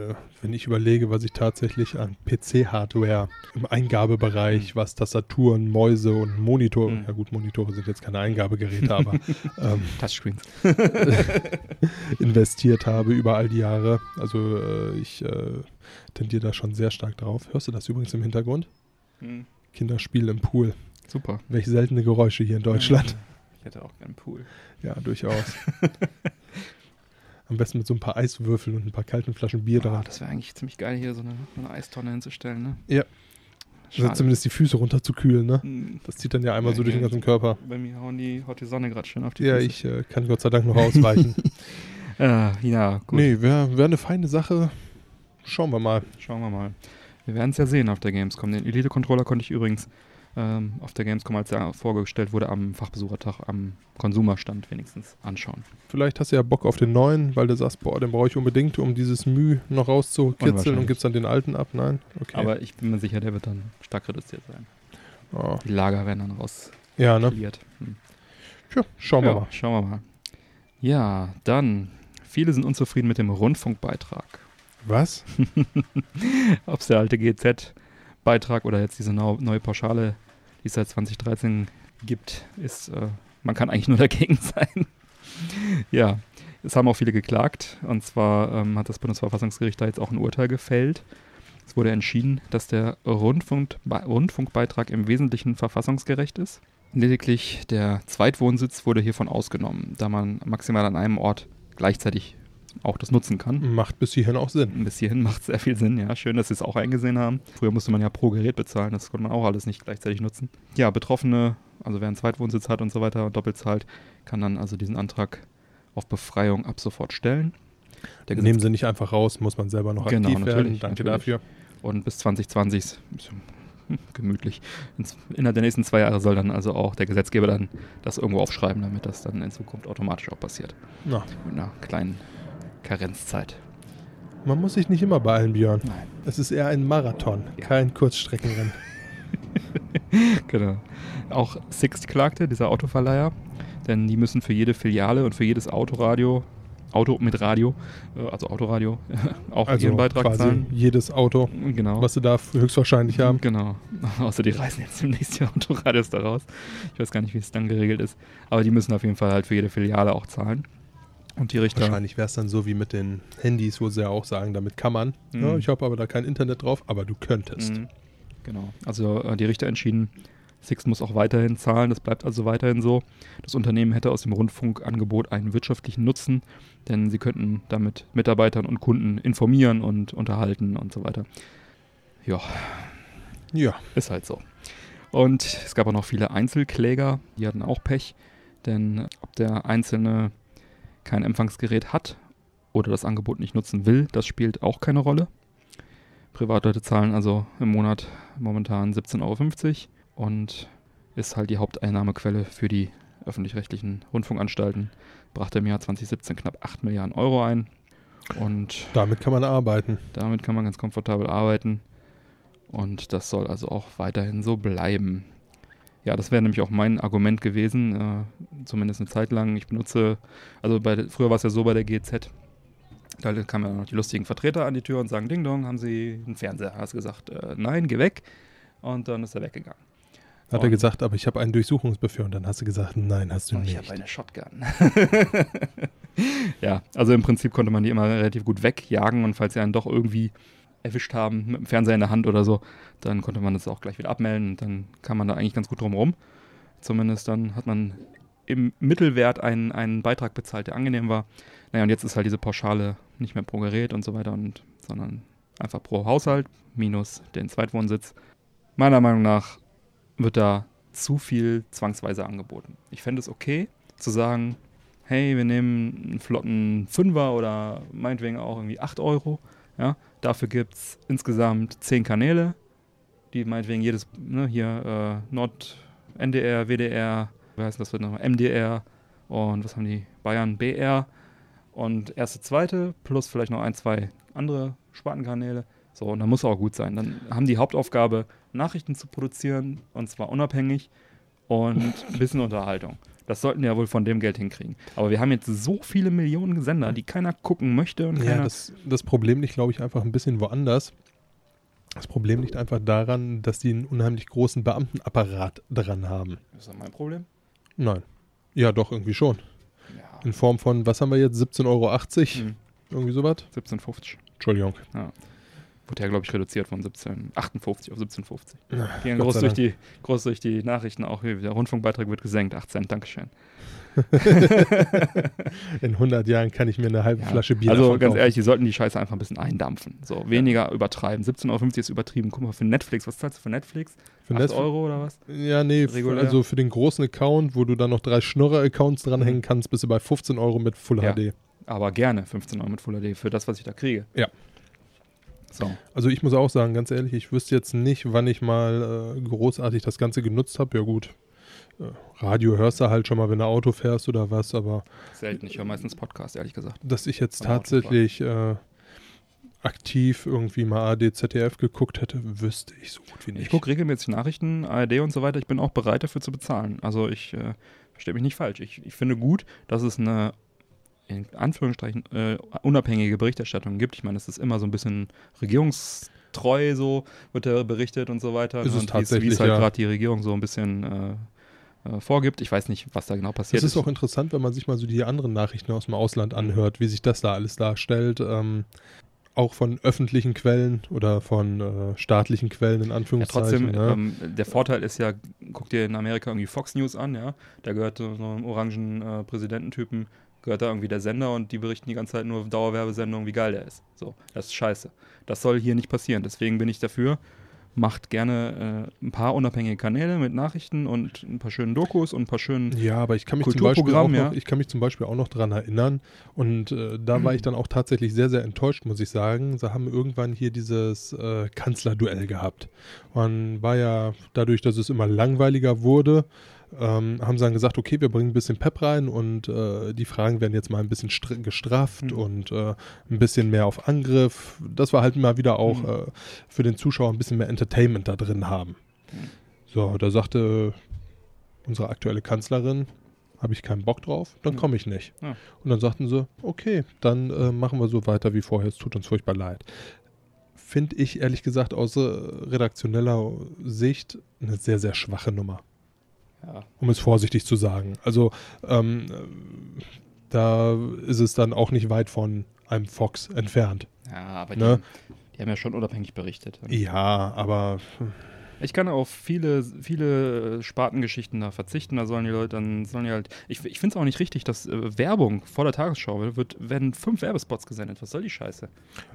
Äh, wenn ich überlege, was ich tatsächlich an PC-Hardware im Eingabebereich, was Tastaturen, Mäuse und Monitore, Mhm. ja gut, Monitore sind jetzt keine Eingabegeräte, aber ähm, Touchscreens. investiert habe über all die Jahre. Also äh, ich äh, tendiere da schon sehr stark drauf. Hörst du das übrigens im Hintergrund? Hm, Kinderspiel im Pool. super. Welche seltene Geräusche hier in Deutschland. Ich hätte auch gern einen Pool. Ja, durchaus. Am besten mit so ein paar Eiswürfeln und ein paar kalten Flaschen Bier Ah, dran. das wäre eigentlich ziemlich geil, hier so eine, eine Eistonne hinzustellen, ne? Ja. Also zumindest die Füße runterzukühlen, ne? Hm, Das zieht dann ja einmal Ja, so durch den ja. ganzen Körper. Bei mir hauen die, haut die Sonne gerade schön auf die Ja, Füße. ich äh, kann Gott sei Dank noch ausweichen. Äh, ja, gut. nee, wäre wär eine feine Sache. Schauen wir mal. Schauen wir mal. Wir werden es ja sehen auf der Gamescom. Den Elite-Controller konnte ich übrigens ähm, auf der Gamescom, als er vorgestellt wurde, am Fachbesuchertag am Konsumerstand wenigstens anschauen. Vielleicht hast du ja Bock auf den neuen, weil du sagst, boah, den brauche ich unbedingt, um dieses Müh noch rauszukitzeln und gibst dann den alten ab. Nein? Okay. Aber ich bin mir sicher, der wird dann stark reduziert sein. oh. Die Lager werden dann rausfiliert. Ja, ne? Hm. Tja, schauen wir ja, mal. Schauen wir mal. Ja, dann. Viele sind unzufrieden mit dem Rundfunkbeitrag. Was? Ob es der alte GZ-Beitrag oder jetzt diese neue Pauschale, die es seit 2013 gibt, ist, äh, man kann eigentlich nur dagegen sein. ja, es haben auch viele geklagt. Und zwar ähm, hat das Bundesverfassungsgericht da jetzt auch ein Urteil gefällt. Es wurde entschieden, dass der Rundfunk, Rundfunkbeitrag im Wesentlichen verfassungsgerecht ist. Lediglich der Zweitwohnsitz wurde hiervon ausgenommen, da man maximal an einem Ort gleichzeitig auch das nutzen kann. Macht bis hierhin auch Sinn. Bis hierhin macht sehr viel Sinn, ja. Schön, dass sie es auch eingesehen haben. Früher musste man ja pro Gerät bezahlen, das konnte man auch alles nicht gleichzeitig nutzen. Ja, Betroffene, also wer einen Zweitwohnsitz hat und so weiter und doppelt zahlt, kann dann also diesen Antrag auf Befreiung ab sofort stellen. Der Nehmen sie nicht einfach raus, muss man selber noch Genau, aktiv werden. Danke natürlich. dafür. und bis 2020 ist hm, gemütlich. Innerhalb der nächsten zwei Jahre soll dann also auch der Gesetzgeber dann das irgendwo aufschreiben, damit das dann in Zukunft automatisch auch passiert. Na, Mit einer kleinen Karenzzeit. man muss sich nicht immer beeilen, Björn. Nein. Es ist eher ein Marathon, Ja. kein Kurzstreckenrennen. Genau. Auch Sixt klagte, dieser Autoverleiher, denn die müssen für jede Filiale und für jedes Autoradio, Auto mit Radio, äh, also Autoradio, auch Also ihren Beitrag quasi zahlen. jedes Auto, Genau. was sie da höchstwahrscheinlich haben. Genau. Außer die reißen jetzt demnächst die Autoradios da raus. Ich weiß gar nicht, wie es dann geregelt ist. Aber die müssen auf jeden Fall halt für jede Filiale auch zahlen. Und die Richter. Wahrscheinlich wäre es dann so wie mit den Handys, wo sie ja auch sagen, damit kann man. Mhm. Ja, ich habe aber da kein Internet drauf, aber du könntest. Mhm. Genau. Also äh, die Richter entschieden, Six muss auch weiterhin zahlen. Das bleibt also weiterhin so. Das Unternehmen hätte aus dem Rundfunkangebot einen wirtschaftlichen Nutzen, denn sie könnten damit Mitarbeitern und Kunden informieren und unterhalten und so weiter. Ja, Ja, ist halt so. Und es gab auch noch viele Einzelkläger, die hatten auch Pech, denn ob der Einzelne kein Empfangsgerät hat oder das Angebot nicht nutzen will, das spielt auch keine Rolle. Privatleute zahlen also im Monat momentan 17,50 Euro und ist halt die Haupteinnahmequelle für die öffentlich-rechtlichen Rundfunkanstalten. Brachte im Jahr 2017 knapp 8 Milliarden Euro ein und damit kann man arbeiten. damit kann man ganz komfortabel arbeiten. Und das soll also auch weiterhin so bleiben. Ja, das wäre nämlich auch mein Argument gewesen, äh, zumindest eine Zeit lang. Ich benutze, also bei früher war es ja so bei der GZ, Da kamen ja noch die lustigen Vertreter an die Tür und sagen, Ding Dong, haben Sie einen Fernseher? Hast du gesagt, äh, nein, geh weg. Und dann ist er weggegangen. Hat er gesagt, aber ich habe einen Durchsuchungsbefehl und dann hast du gesagt, nein, hast du Und nicht. ich habe eine Shotgun. ja, also im Prinzip konnte man die immer relativ gut wegjagen und falls sie einen doch irgendwie erwischt haben mit dem Fernseher in der Hand oder so, dann konnte man das auch gleich wieder abmelden und dann kam man da eigentlich ganz gut drum rum. Zumindest dann hat man im Mittelwert einen, einen Beitrag bezahlt, der angenehm war. Naja, und jetzt ist halt diese Pauschale nicht mehr pro Gerät und so weiter, und, sondern einfach pro Haushalt minus den Zweitwohnsitz. Meiner Meinung nach wird da zu viel zwangsweise angeboten. Ich fände es okay zu sagen, hey, wir nehmen einen flotten Fünfer oder meinetwegen auch irgendwie 8 Euro. Ja, dafür gibt es insgesamt 10 Kanäle, die meinetwegen jedes, ne, hier äh, Nord, NDR, WDR, wie heißt das nochmal, MDR und was haben die Bayern, BR und erste, zweite plus vielleicht noch ein, zwei andere Spartenkanäle. So, und dann muss auch gut sein. Dann haben die Hauptaufgabe, Nachrichten zu produzieren und zwar unabhängig und ein bisschen Unterhaltung. Das sollten die ja wohl von dem Geld hinkriegen. Aber wir haben jetzt so viele Millionen Sender, die keiner gucken möchte und Ja, das, das Problem liegt, glaube ich, einfach ein bisschen woanders. Das Problem liegt einfach daran, dass die einen unheimlich großen Beamtenapparat dran haben. ist das mein Problem? Nein. Ja, doch, irgendwie schon. Ja. In Form von, was haben wir jetzt, 17,80 Euro? Hm, Irgendwie sowas? 17,50. Entschuldigung. Wurde ja, glaube ich, reduziert von 17,58 auf 17,50. Ja, Gehen groß durch, die, groß durch die Nachrichten auch. hier, Der Rundfunkbeitrag wird gesenkt, 8 Cent, Dankeschön. In 100 Jahren kann ich mir eine halbe Ja. Flasche Bier also ganz kaufen. ehrlich, die sollten die Scheiße einfach ein bisschen eindampfen. So, weniger übertreiben. 17,50 Euro ist übertrieben. Guck mal, für Netflix, was zahlst du für Netflix? Für 8 Netflix- Euro oder was? Ja, nee, Regulär. also für den großen Account, wo du dann noch drei Schnurrer-Accounts dranhängen Mhm. kannst, bist du bei 15 Euro mit Full Ja. HD. Aber gerne 15 Euro mit Full HD für das, was ich da kriege. Ja. So. Also ich muss auch sagen, ganz ehrlich, ich wüsste jetzt nicht, wann ich mal äh, großartig das Ganze genutzt habe. Ja gut, äh, Radio hörst du halt schon mal, wenn du Auto fährst oder was, aber Selten. Ich höre meistens Podcast, ehrlich gesagt. dass ich jetzt tatsächlich äh, aktiv irgendwie mal AD, ZDF geguckt hätte, wüsste ich so gut wie nicht. Ich gucke regelmäßig Nachrichten, ARD und so weiter. Ich bin auch bereit dafür zu bezahlen. Also ich äh, verstehe mich nicht falsch. Ich, ich finde gut, dass es eine in Anführungsstrichen äh, unabhängige Berichterstattung gibt. Ich meine, es ist immer so ein bisschen regierungstreu, so wird da berichtet und so weiter. Ist es und wie wie tatsächlich, es halt ja. gerade die Regierung so ein bisschen äh, äh, vorgibt. Ich weiß nicht, was da genau passiert Es ist auch interessant, wenn man sich mal so die anderen Nachrichten aus dem Ausland anhört, wie sich das da alles darstellt. Ähm, auch von öffentlichen Quellen oder von äh, staatlichen Quellen in Ja, Anführungszeichen. trotzdem, ne? ähm, der Vorteil ist ja, guck dir in Amerika irgendwie Fox News an, ja. Da gehört so so einem orangen äh, Präsidententypen, gehört da irgendwie der Sender und die berichten die ganze Zeit nur Dauerwerbesendungen, wie geil der ist. So, das ist scheiße. Das soll hier nicht passieren. Deswegen bin ich dafür. Macht gerne äh, ein paar unabhängige Kanäle mit Nachrichten und ein paar schönen Dokus und ein paar schönen. Ja, aber ich kann mich zum Beispiel noch, ja. ich kann mich zum Beispiel auch noch dran erinnern und äh, da war ich dann auch tatsächlich sehr, sehr enttäuscht, muss ich sagen. Sie haben irgendwann hier dieses äh, Kanzlerduell gehabt. Man war ja dadurch, dass es immer langweiliger wurde, ähm, haben sie dann gesagt, okay, wir bringen ein bisschen Pep rein und äh, die Fragen werden jetzt mal ein bisschen str- gestrafft Mhm. und äh, ein bisschen mehr auf Angriff. Das war halt mal wieder auch Mhm. äh, für den Zuschauer ein bisschen mehr Entertainment da drin haben. Mhm. So, da sagte unsere aktuelle Kanzlerin, habe ich keinen Bock drauf, dann Ja. komme ich nicht. Ja. Und dann sagten sie, okay, dann äh, machen wir so weiter wie vorher, es tut uns furchtbar leid. Finde ich ehrlich gesagt aus äh, redaktioneller Sicht eine sehr, sehr schwache Nummer, Ja, um es vorsichtig zu sagen. Also ähm, äh, da ist es dann auch nicht weit von einem Fox entfernt. ja aber die, Ne? die haben ja schon unabhängig berichtet. Ja, aber Ich kann auf viele, viele Spartengeschichten da verzichten. Da sollen die Leute dann, sollen die halt. Ich, ich finde es auch nicht richtig, dass äh, Werbung vor der Tagesschau wird, werden fünf Werbespots gesendet. Was soll die Scheiße?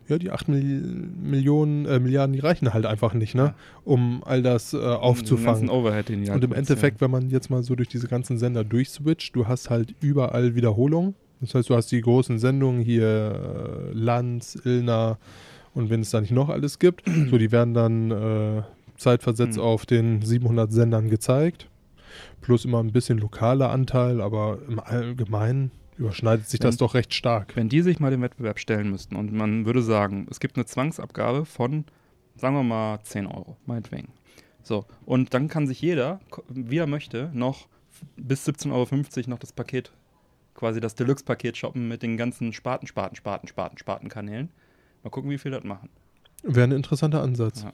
ja, die 8 Mil Millionen, äh, Milliarden, die reichen halt einfach nicht, ne? Um all das äh, Den aufzufangen. Overhead, den die halt Und im. Endeffekt, wenn man jetzt mal so durch diese ganzen Sender durchswitcht, du hast halt überall Wiederholungen. Das heißt, du hast die großen Sendungen hier, äh, Lanz, Ilna und wenn es da nicht noch alles gibt, so die werden dann äh, zeitversetzt Mhm. auf den 700 Sendern gezeigt. Plus immer ein bisschen lokaler Anteil, aber im Allgemeinen überschneidet sich das Wenn- doch recht stark. Wenn die sich mal dem Wettbewerb stellen müssten und man würde sagen, es gibt eine Zwangsabgabe von, sagen wir mal, 10 Euro, meinetwegen. So, und dann kann sich jeder, wie er möchte, noch bis 17,50 Euro noch das Paket quasi das Deluxe-Paket shoppen mit den ganzen Spaten, Spaten, Spaten, Spaten, Spaten-Kanälen. Mal gucken, wie viel das machen. Wäre ein interessanter Ansatz. Ja.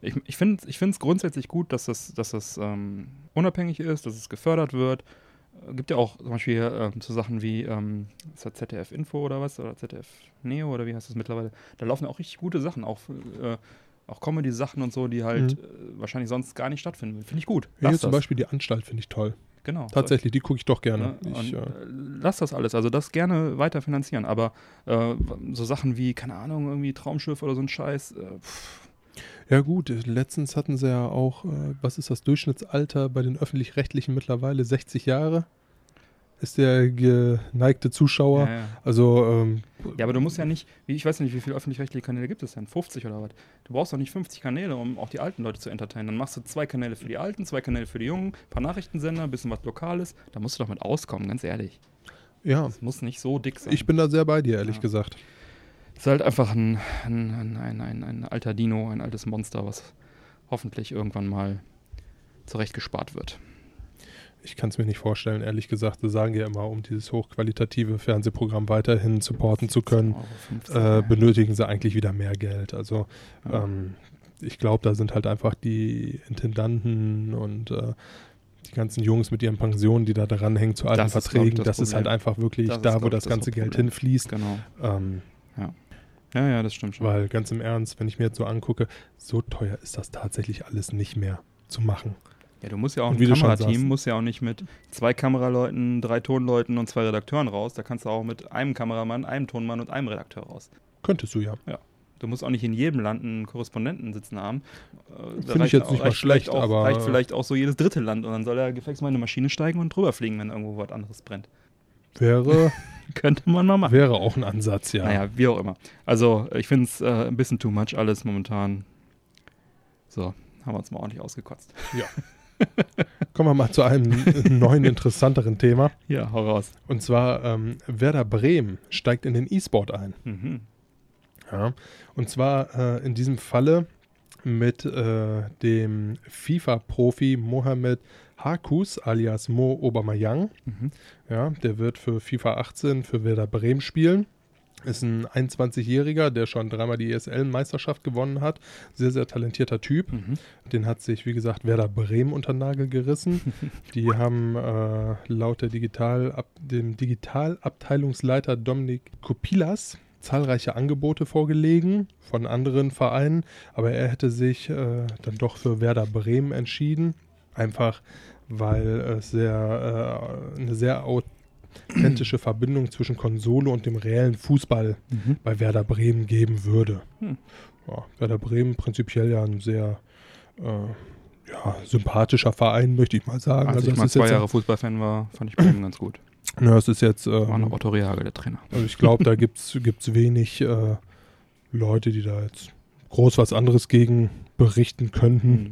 Ich, ich finde es ich grundsätzlich gut, dass das, dass das ähm, unabhängig ist, dass es gefördert wird. Äh, gibt ja auch zum Beispiel ähm, so Sachen wie ähm, ZDF Info oder was? Oder ZDF Neo oder wie heißt das mittlerweile? Da laufen ja auch richtig gute Sachen, auch, äh, auch Comedy-Sachen und so, die halt Mhm. äh, wahrscheinlich sonst gar nicht stattfinden. Finde ich gut. Hier Lass zum das. Beispiel die Anstalt finde ich toll. Genau. Tatsächlich, die gucke ich doch gerne. Ne? Ich, äh, äh, lass das alles, also das gerne weiter finanzieren, aber äh, so Sachen wie, keine Ahnung, irgendwie Traumschiff oder so ein Scheiß, pff, ja gut, letztens hatten sie ja auch, äh, was ist das Durchschnittsalter bei den öffentlich-rechtlichen mittlerweile? 60 Jahre ist der geneigte Zuschauer. ja, ja. Also ähm, ja, aber du musst ja nicht, wie, ich weiß nicht, wie viele öffentlich-rechtliche Kanäle gibt es denn? 50 oder was? Du brauchst doch nicht 50 Kanäle, um auch die alten Leute zu entertainen. Dann machst du zwei Kanäle für die Alten, zwei Kanäle für die Jungen, ein paar Nachrichtensender, ein bisschen was Lokales. Da musst du doch mit auskommen, ganz ehrlich. ja, Das muss nicht so dick sein. ich bin da sehr bei dir, ehrlich Ja. gesagt. Ist halt einfach ein, ein, ein, ein, ein, alter Dino, ein altes Monster, was hoffentlich irgendwann mal zurechtgespart wird. Ich kann es mir nicht vorstellen, ehrlich gesagt. Sie sagen ja immer, um dieses hochqualitative Fernsehprogramm weiterhin supporten zu können, 15 Euro, äh, benötigen sie eigentlich wieder mehr Geld. Also Ja. ähm, ich glaube, da sind halt einfach die Intendanten und äh, die ganzen Jungs mit ihren Pensionen, die da dran hängen zu alten Das ist, Verträgen. das Das, ist halt einfach wirklich Das ist, da, wo das ganze Geld hinfließt. Genau. Ähm, Ja, ja, das stimmt schon. weil ganz im Ernst, wenn ich mir jetzt so angucke, so teuer ist das tatsächlich alles nicht mehr zu machen. ja, du musst ja auch Und ein Kamerateam, musst ja auch nicht mit zwei Kameraleuten, drei Tonleuten und zwei Redakteuren raus. Da kannst du auch mit einem Kameramann, einem Tonmann und einem Redakteur raus. Könntest du ja. Du musst auch nicht in jedem Land einen Korrespondenten sitzen haben. Äh, Finde ich jetzt auch- nicht mal schlecht, auch, aber- Reicht vielleicht auch so jedes dritte Land und dann soll er gefälligst mal in eine Maschine steigen und drüber fliegen, wenn irgendwo was anderes brennt. Wäre, Könnte man mal machen. wäre auch ein Ansatz, ja. Naja, wie auch immer. Also, ich finde es äh, ein bisschen too much alles momentan. So, haben wir uns mal ordentlich ausgekotzt. Kommen wir mal zu einem neuen, interessanteren Thema. Ja, hau raus. Und zwar ähm, Werder Bremen steigt in den E-Sport ein. Mhm. Ja. Und zwar äh, in diesem Falle mit äh, dem FIFA-Profi Mohamed Hakus alias Mo Obermayang. Mhm. Ja, der wird für FIFA 18 für Werder Bremen spielen. Ist ein 21-Jähriger, der schon dreimal die ESL-Meisterschaft gewonnen hat. Sehr, sehr talentierter Typ. Mhm. Den hat sich, wie gesagt, Werder Bremen unter den Nagel gerissen. Die haben äh, laut der Digital ab, dem Digitalabteilungsleiter Dominik Kopilas zahlreiche Angebote vorgelegen von anderen Vereinen, aber er hätte sich äh, dann doch für Werder Bremen entschieden, einfach weil es sehr, äh, eine sehr authentische Verbindung zwischen Konsole und dem reellen Fußball Mhm. bei Werder Bremen geben würde. Hm. Ja, Werder Bremen prinzipiell ja ein sehr äh, ja, sympathischer Verein, möchte ich mal sagen. Als also ich mal zwei Jahre Fußballfan war, fand ich Bremen ganz gut. ja, es ist jetzt, War ähm, noch Otto Rehagel, der Trainer. also ich glaube, da gibt es wenig äh, Leute, die da jetzt groß was anderes gegen berichten könnten. Mhm.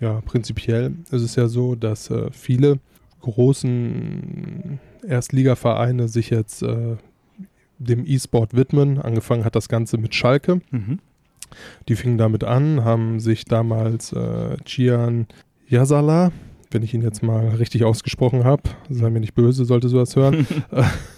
Ja, prinzipiell ist es ja so, dass äh, viele großen Erstligavereine sich jetzt äh, dem E-Sport widmen. Angefangen hat das Ganze mit Schalke. Mhm. Die fingen damit an, haben sich damals äh, Cian Yasala, wenn ich ihn jetzt mal richtig ausgesprochen habe, sei mir nicht böse, sollte sowas hören,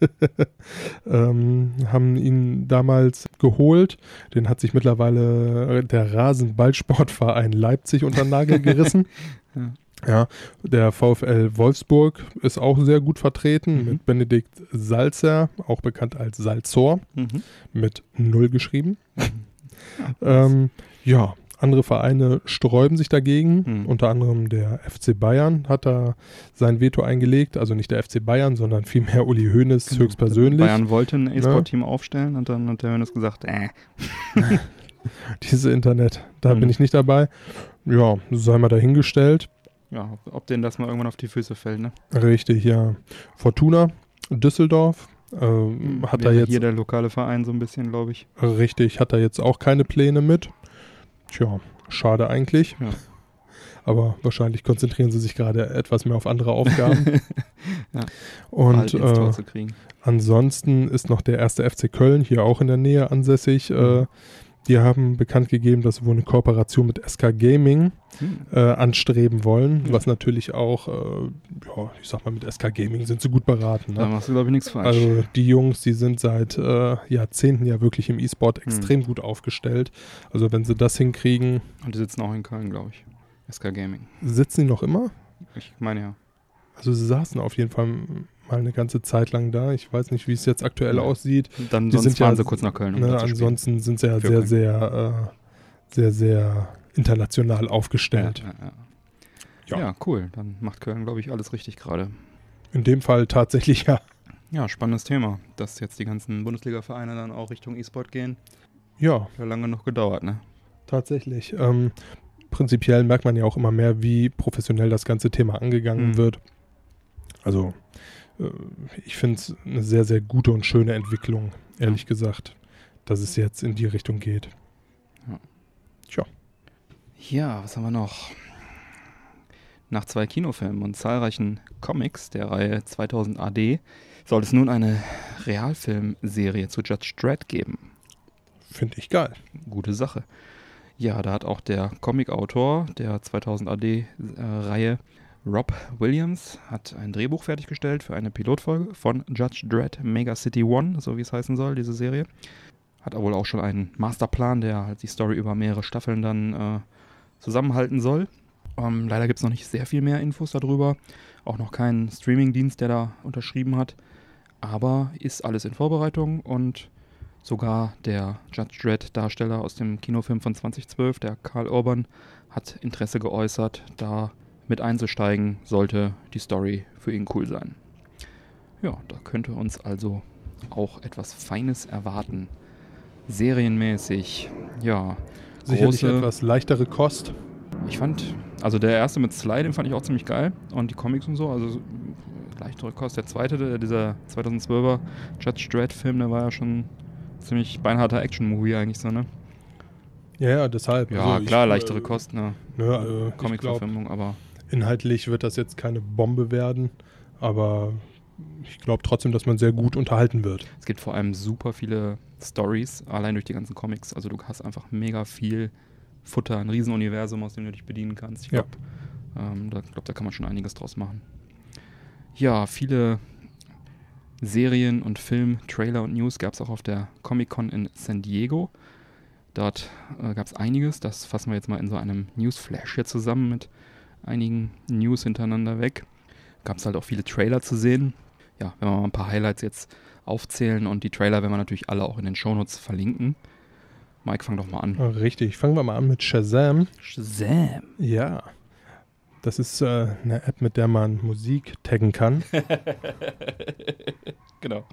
ähm, haben ihn damals geholt. Den hat sich mittlerweile der Rasenballsportverein Leipzig unter den Nagel gerissen. Ja. Ja, der VfL Wolfsburg ist auch sehr gut vertreten Mhm. mit Benedikt Salzer, auch bekannt als Salzor, Mhm. mit Null geschrieben. Ja, Ähm, ja, andere Vereine sträuben sich dagegen. Mhm. Unter anderem der FC Bayern hat da sein Veto eingelegt. Also nicht der FC Bayern, sondern vielmehr Uli Hoeneß Genau. höchstpersönlich. Bayern wollte ein E-Sport-Team aufstellen und dann hat der Hönes gesagt, äh, Diese Internet, da Mhm. bin ich nicht dabei. Ja, sei mal dahingestellt. ja, ob- denen das mal irgendwann auf die Füße fällt, ne? Richtig, ja. Fortuna, Düsseldorf. Ähm, hat da Wäre jetzt hier der lokale Verein so ein bisschen, glaube ich. richtig, hat da jetzt auch keine Pläne mit. Tja, schade eigentlich. Ja. Aber wahrscheinlich konzentrieren sie sich gerade etwas mehr auf andere Aufgaben. Ja. Und äh, zu kriegen. ansonsten ist noch der erste FC Köln hier auch in der Nähe ansässig. Äh, Mhm. Die haben bekannt gegeben, dass sie wohl eine Kooperation mit SK Gaming Hm. äh, anstreben wollen, Ja. was natürlich auch, äh, ja, ich sag mal, mit SK Gaming sind sie gut beraten. Da Ne? machst du, glaube ich, nichts falsch. Also die Jungs, die sind seit äh, Jahrzehnten ja wirklich im E-Sport Hm. extrem gut aufgestellt. Also wenn sie das hinkriegen, Und die sitzen auch in Köln, glaube ich. SK Gaming. sitzen die noch immer? Ich meine ja. Also sie saßen auf jeden Fall mal eine ganze Zeit lang da. Ich weiß nicht, wie es jetzt aktuell Ja. aussieht. Dann Die sind ja- fahren sie kurz nach Köln. Um Ne, ansonsten sind sie ja Für sehr, Köln. sehr, äh, sehr, sehr international aufgestellt. Ja, ja, ja. Ja. ja, cool. Dann macht Köln, glaube ich, alles richtig gerade. In dem Fall tatsächlich ja. Ja, spannendes Thema, dass jetzt die ganzen Bundesliga-Vereine dann auch Richtung E-Sport gehen. Ja, Hat ja lange noch gedauert, ne? tatsächlich. Ähm, prinzipiell merkt man ja auch immer mehr, wie professionell das ganze Thema angegangen Mhm. wird. Also, ich finde es eine sehr, sehr gute und schöne Entwicklung, ehrlich gesagt, dass es jetzt in die Richtung geht. Ja, was haben wir noch? Nach zwei Kinofilmen und zahlreichen Comics der Reihe 2000 AD soll es nun eine Realfilmserie zu Judge Dredd geben. Finde ich geil. Gute Sache. Ja, da hat auch der Comicautor der 2000 AD-Reihe Rob Williams hat ein Drehbuch fertiggestellt für eine Pilotfolge von Judge Dredd Mega City One, so wie es heißen soll, diese Serie. Hat wohl auch schon einen Masterplan, der halt die Story über mehrere Staffeln dann äh, zusammenhalten soll. Ähm, leider gibt es noch nicht sehr viel mehr Infos darüber. Auch noch keinen Streamingdienst, der da unterschrieben hat. Aber ist alles in Vorbereitung und sogar der Judge Dredd-Darsteller aus dem Kinofilm von 2012, der Karl Urban, hat Interesse geäußert, da mit einzusteigen, sollte die Story für ihn cool sein. Ja, da könnte uns also auch etwas Feines erwarten. Serienmäßig, ja. Sicherlich große- etwas leichtere Kost. Ich fand, also der erste mit Sly, den fand ich auch ziemlich geil. Und die Comics und so, also so, leichtere Kost. Der zweite, dieser 2012er Judge Dredd-Film, der war ja schon ziemlich beinharter Action-Movie eigentlich so, ne? Ja, ja, deshalb. Ja, Also ich, klar, äh, leichtere Kost, ne? Ne, also ich Comic-Verfilmung, aber inhaltlich wird das jetzt keine Bombe werden, aber ich glaube trotzdem, dass man sehr gut unterhalten wird. es gibt vor allem super viele Stories, allein durch die ganzen Comics. Also du hast einfach mega viel Futter, ein Riesenuniversum, aus dem du dich bedienen kannst. Ich Ja. glaube, ähm, da, glaub, da kann man schon einiges draus machen. Ja, viele Serien und Film, Trailer und News gab es auch auf der Comic-Con in San Diego. Dort äh, gab es einiges. Das fassen wir jetzt mal in so einem Newsflash hier zusammen mit einigen News hintereinander weg. Gab es halt auch viele Trailer zu sehen. Ja, wenn wir mal ein paar Highlights jetzt aufzählen und die Trailer werden wir natürlich alle auch in den Shownotes verlinken. Mike, fang doch mal an. Ah, Richtig, fangen wir mal an mit Shazam. Shazam. Ja, das ist äh, eine App, mit der man Musik taggen kann. genau.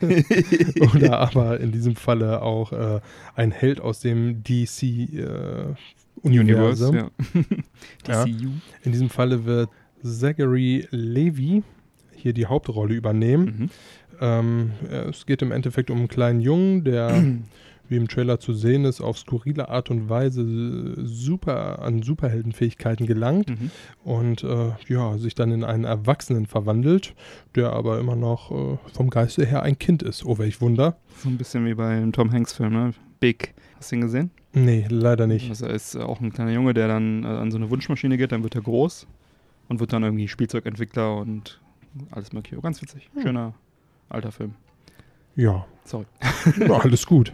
Oder aber in diesem Falle auch äh, ein Held aus dem DC-Universum. Universe, ja. Ja. In diesem Falle wird Zachary Levy hier die Hauptrolle übernehmen. Mhm. Ähm, es geht im Endeffekt um einen kleinen Jungen, der, wie im Trailer zu sehen ist, auf skurrile Art und Weise super an Superheldenfähigkeiten gelangt Mhm. und äh, ja, sich dann in einen Erwachsenen verwandelt, der aber immer noch äh, vom Geiste her ein Kind ist. Oh, welch Wunder. So ein bisschen wie beim Tom Hanks-Film, ne? Big. Hast du ihn gesehen? Nee, leider nicht. Also er ist äh, auch ein kleiner Junge, der dann äh, an so eine Wunschmaschine geht, dann wird er groß und wird dann irgendwie Spielzeugentwickler und alles mögliche. Ganz witzig. Hm. Schöner alter Film. Ja, Sorry. ja, alles gut.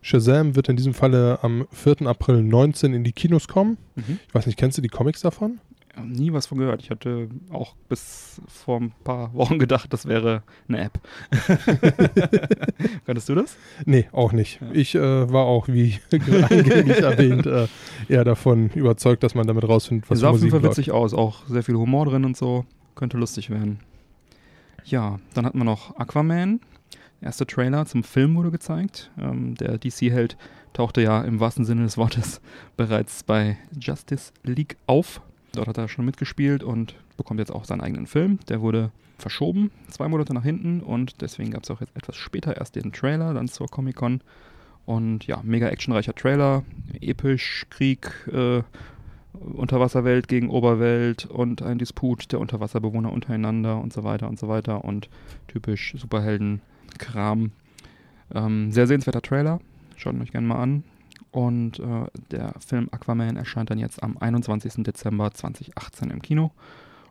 Shazam wird in diesem Falle am 4. April 19 in die Kinos kommen. Mhm. Ich weiß nicht, kennst du die Comics davon? Hab nie was von gehört. Ich hatte auch bis vor ein paar Wochen gedacht, das wäre eine App. Kanntest du das? Nee, auch nicht. Ja. Ich äh, war auch, wie eingängig erwähnt, äh, eher davon überzeugt, dass man damit rausfindet, was Die sah für auf jeden Musik Fall witzig aus. Auch sehr viel Humor drin und so. Könnte lustig werden. Ja, dann hatten wir noch Aquaman. Erster Trailer zum Film wurde gezeigt. Ähm, der DC-Held tauchte ja im wahrsten Sinne des Wortes bereits bei Justice League auf. Dort hat er schon mitgespielt und bekommt jetzt auch seinen eigenen Film. Der wurde verschoben, zwei Monate nach hinten und deswegen gab es auch jetzt etwas später erst den Trailer, dann zur Comic-Con. Und ja, mega actionreicher Trailer, episch, Krieg, äh, Unterwasserwelt gegen Oberwelt und ein Disput der Unterwasserbewohner untereinander und so weiter und so weiter und typisch Superhelden-Kram. Ähm, sehr sehenswerter Trailer, schaut euch gerne mal an. Und äh, der Film Aquaman erscheint dann jetzt am 21. Dezember 2018 im Kino.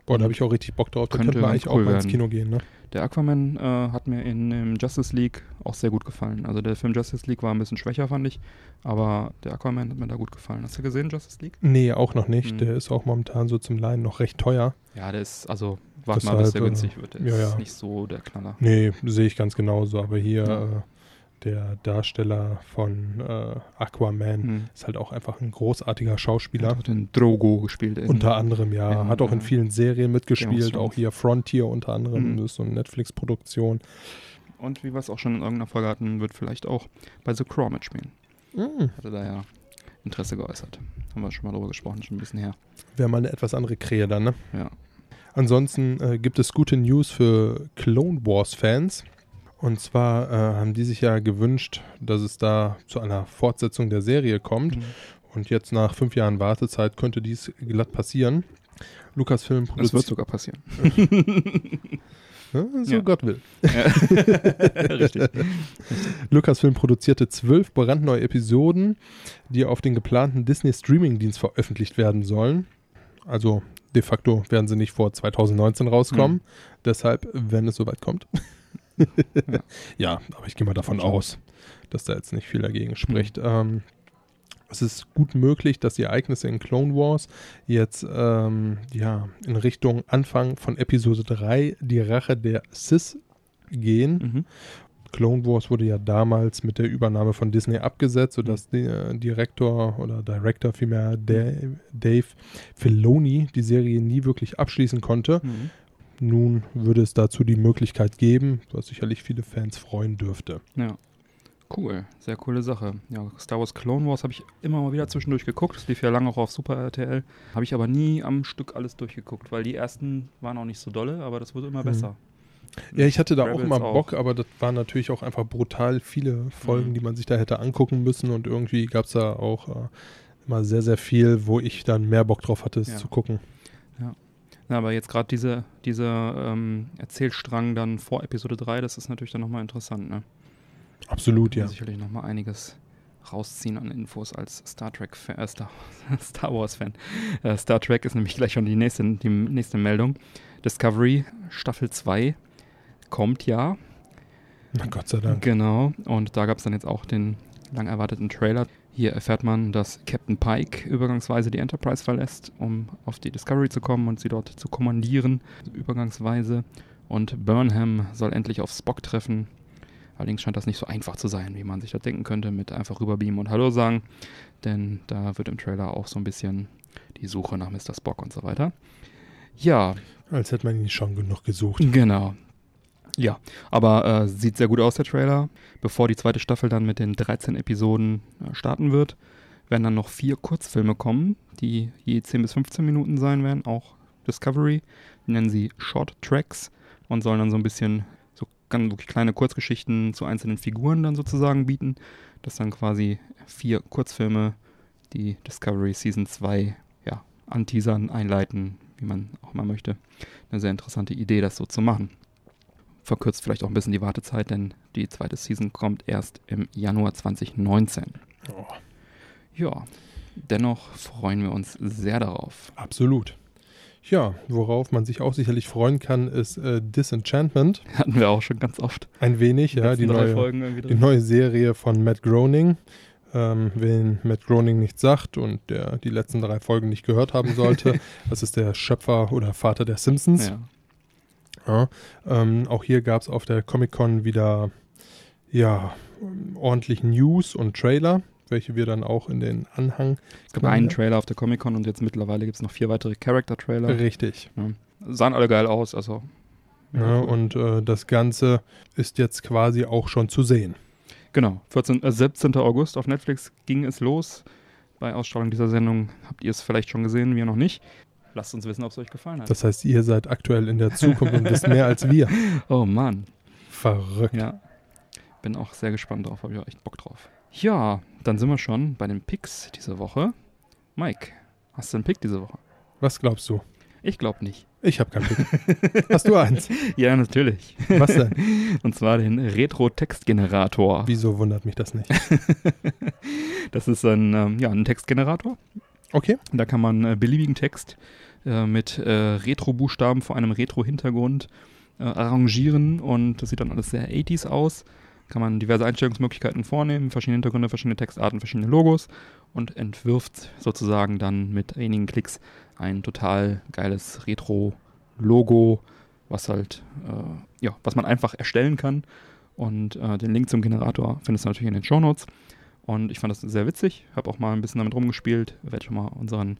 Boah, da habe ich auch richtig Bock drauf. Da Könnte man eigentlich cool auch mal ins. Kino gehen, ne? Der Aquaman äh, hat mir in, im Justice League auch sehr gut gefallen. Also der Film Justice League war ein bisschen schwächer, fand ich. Aber der Aquaman hat mir da gut gefallen. Hast du gesehen, Justice League? Nee, auch noch nicht. Mhm. Der ist auch momentan so zum Leihen noch recht teuer. Ja, der ist, also warte mal, bis der äh, günstig wird. Der ja, ist ja. nicht so der Knaller. Nee, sehe ich ganz genauso. Aber hier Ja. äh, der Darsteller von äh, Aquaman Hm. ist halt auch einfach ein großartiger Schauspieler. Hat den Drogo gespielt. In, Unter anderem, ja. in, Hat auch in äh, vielen Serien mitgespielt. Auch hier Frontier unter anderem. Mhm. Das ist so eine Netflix-Produktion. Und wie wir es auch schon in irgendeiner Folge hatten, wird vielleicht auch bei The Crow mitspielen. Mhm. Hatte da ja Interesse geäußert. Haben wir schon mal drüber gesprochen, schon ein bisschen her. Wäre mal eine etwas andere Krähe dann, ne? Ja. Ansonsten äh, gibt es gute News für Clone Wars-Fans. Und zwar äh, haben die sich ja gewünscht, dass es da zu einer Fortsetzung der Serie kommt. Mhm. Und jetzt nach fünf Jahren Wartezeit könnte dies glatt passieren. Lucasfilm Das wird produziert. sogar passieren. Ja, so Ja. Gott will. Richtig. Lucasfilm produzierte zwölf brandneue Episoden, die auf den geplanten Disney-Streaming-Dienst veröffentlicht werden sollen. Also de facto werden sie nicht vor 2019 rauskommen. Hm. Deshalb, wenn es soweit kommt. Ja. ja, aber ich gehe mal davon aus, dass da jetzt nicht viel dagegen spricht. Ähm, es ist gut möglich, dass die Ereignisse in Clone Wars jetzt ähm, ja, in Richtung Anfang von Episode 3, die Rache der Sith, gehen. Mhm. Clone Wars wurde ja damals mit der Übernahme von Disney abgesetzt, sodass der Direktor oder Director vielmehr Dave, Dave Filoni die Serie nie wirklich abschließen konnte. Mhm. Nun würde es dazu die Möglichkeit geben, was sicherlich viele Fans freuen dürfte. Ja. Cool, sehr coole Sache. Ja, Star Wars Clone Wars habe ich immer mal wieder zwischendurch geguckt. Das lief ja lange auch auf Super RTL. Habe ich aber nie am Stück alles durchgeguckt, weil die ersten waren auch nicht so dolle, aber das wurde immer Mhm. besser. Ja, ich hatte da auch Rebels immer Bock, aber das waren natürlich auch einfach brutal viele Folgen, Mhm. die man sich da hätte angucken müssen und irgendwie gab es da auch äh, immer sehr, sehr viel, wo ich dann mehr Bock drauf hatte, es Ja. zu gucken. Ja, aber jetzt gerade diese, dieser ähm, Erzählstrang dann vor Episode 3, das ist natürlich dann nochmal interessant, ne? Absolut, ja. sicherlich nochmal einiges rausziehen an Infos als Star Trek Fan, äh, Star, Star Wars Fan. Äh, Star Trek ist nämlich gleich schon die nächste, die nächste Meldung. Discovery Staffel 2 kommt ja. Na Gott sei Dank. Genau. Und da gab es dann jetzt auch den lang erwarteten Trailer. Hier erfährt man, dass Captain Pike übergangsweise die Enterprise verlässt, um auf die Discovery zu kommen und sie dort zu kommandieren, übergangsweise. Und Burnham soll endlich auf Spock treffen. Allerdings scheint das nicht so einfach zu sein, wie man sich das denken könnte, mit einfach rüberbeamen und Hallo sagen. Denn da wird im Trailer auch so ein bisschen die Suche nach Mr. Spock und so weiter. Ja, Als hätte man ihn schon genug gesucht. Genau. Ja, aber äh, sieht sehr gut aus, der Trailer. Bevor die zweite Staffel dann mit den 13 Episoden äh, starten wird, werden dann noch vier Kurzfilme kommen, die je 10 bis 15 Minuten sein werden, auch Discovery. Die nennen sie Short Tracks und sollen dann so ein bisschen so ganz wirklich kleine Kurzgeschichten zu einzelnen Figuren dann sozusagen bieten. Das dann quasi vier Kurzfilme, die Discovery Season 2 ja, anteasern, einleiten, wie man auch mal möchte. Eine sehr interessante Idee, das so zu machen. Verkürzt vielleicht auch ein bisschen die Wartezeit, denn die zweite Season kommt erst im Januar 2019. Oh, Ja, dennoch freuen wir uns sehr darauf. absolut. Ja, worauf man sich auch sicherlich freuen kann, ist äh, Disenchantment. Hatten wir auch schon ganz oft. Ein wenig, ja, die neue, die neue Serie von Matt Groening. Ähm, wen Matt Groening nicht sagt und der die letzten drei Folgen nicht gehört haben sollte, das ist der Schöpfer oder Vater der Simpsons. Ja. Ja, ähm, auch hier gab es auf der Comic-Con wieder ja, ordentlich News und Trailer, welche wir dann auch in den Anhang. Es gab einen Trailer auf der Comic-Con und jetzt mittlerweile gibt es noch vier weitere Character-Trailer. Richtig. Ja. Sahen alle geil aus, also. Ja, cool. Und äh, das Ganze ist jetzt quasi auch schon zu sehen. Genau, 14, äh, 17. August auf Netflix ging es los. Bei Ausstrahlung dieser Sendung habt ihr es vielleicht schon gesehen, wir noch nicht. Lasst uns wissen, ob es euch gefallen hat. Das heißt, ihr seid aktuell in der Zukunft und wisst mehr als wir. oh Mann. Verrückt. Ja. Bin auch sehr gespannt drauf, habe ich auch echt Bock drauf. Ja, dann sind wir schon bei den Picks diese Woche. Mike, hast du einen Pick diese Woche? Was glaubst du? Ich glaube nicht. Ich habe keinen Pick. Hast du eins? Ja, natürlich. Was denn? Und zwar den Retro-Textgenerator. Wieso wundert mich das nicht? Das ist ein, ähm, ja, ein Textgenerator. Okay. Da kann man äh, beliebigen Text äh, mit äh, Retro-Buchstaben vor einem Retro-Hintergrund äh, arrangieren und das sieht dann alles sehr 80s aus. Kann man diverse Einstellungsmöglichkeiten vornehmen, verschiedene Hintergründe, verschiedene Textarten, verschiedene Logos und entwirft sozusagen dann mit einigen Klicks ein total geiles Retro-Logo, was halt, äh, ja, was man einfach erstellen kann. Und äh, den Link zum Generator findest du natürlich in den Shownotes. Und ich fand das sehr witzig, habe auch mal ein bisschen damit rumgespielt. Werde ich mal unseren,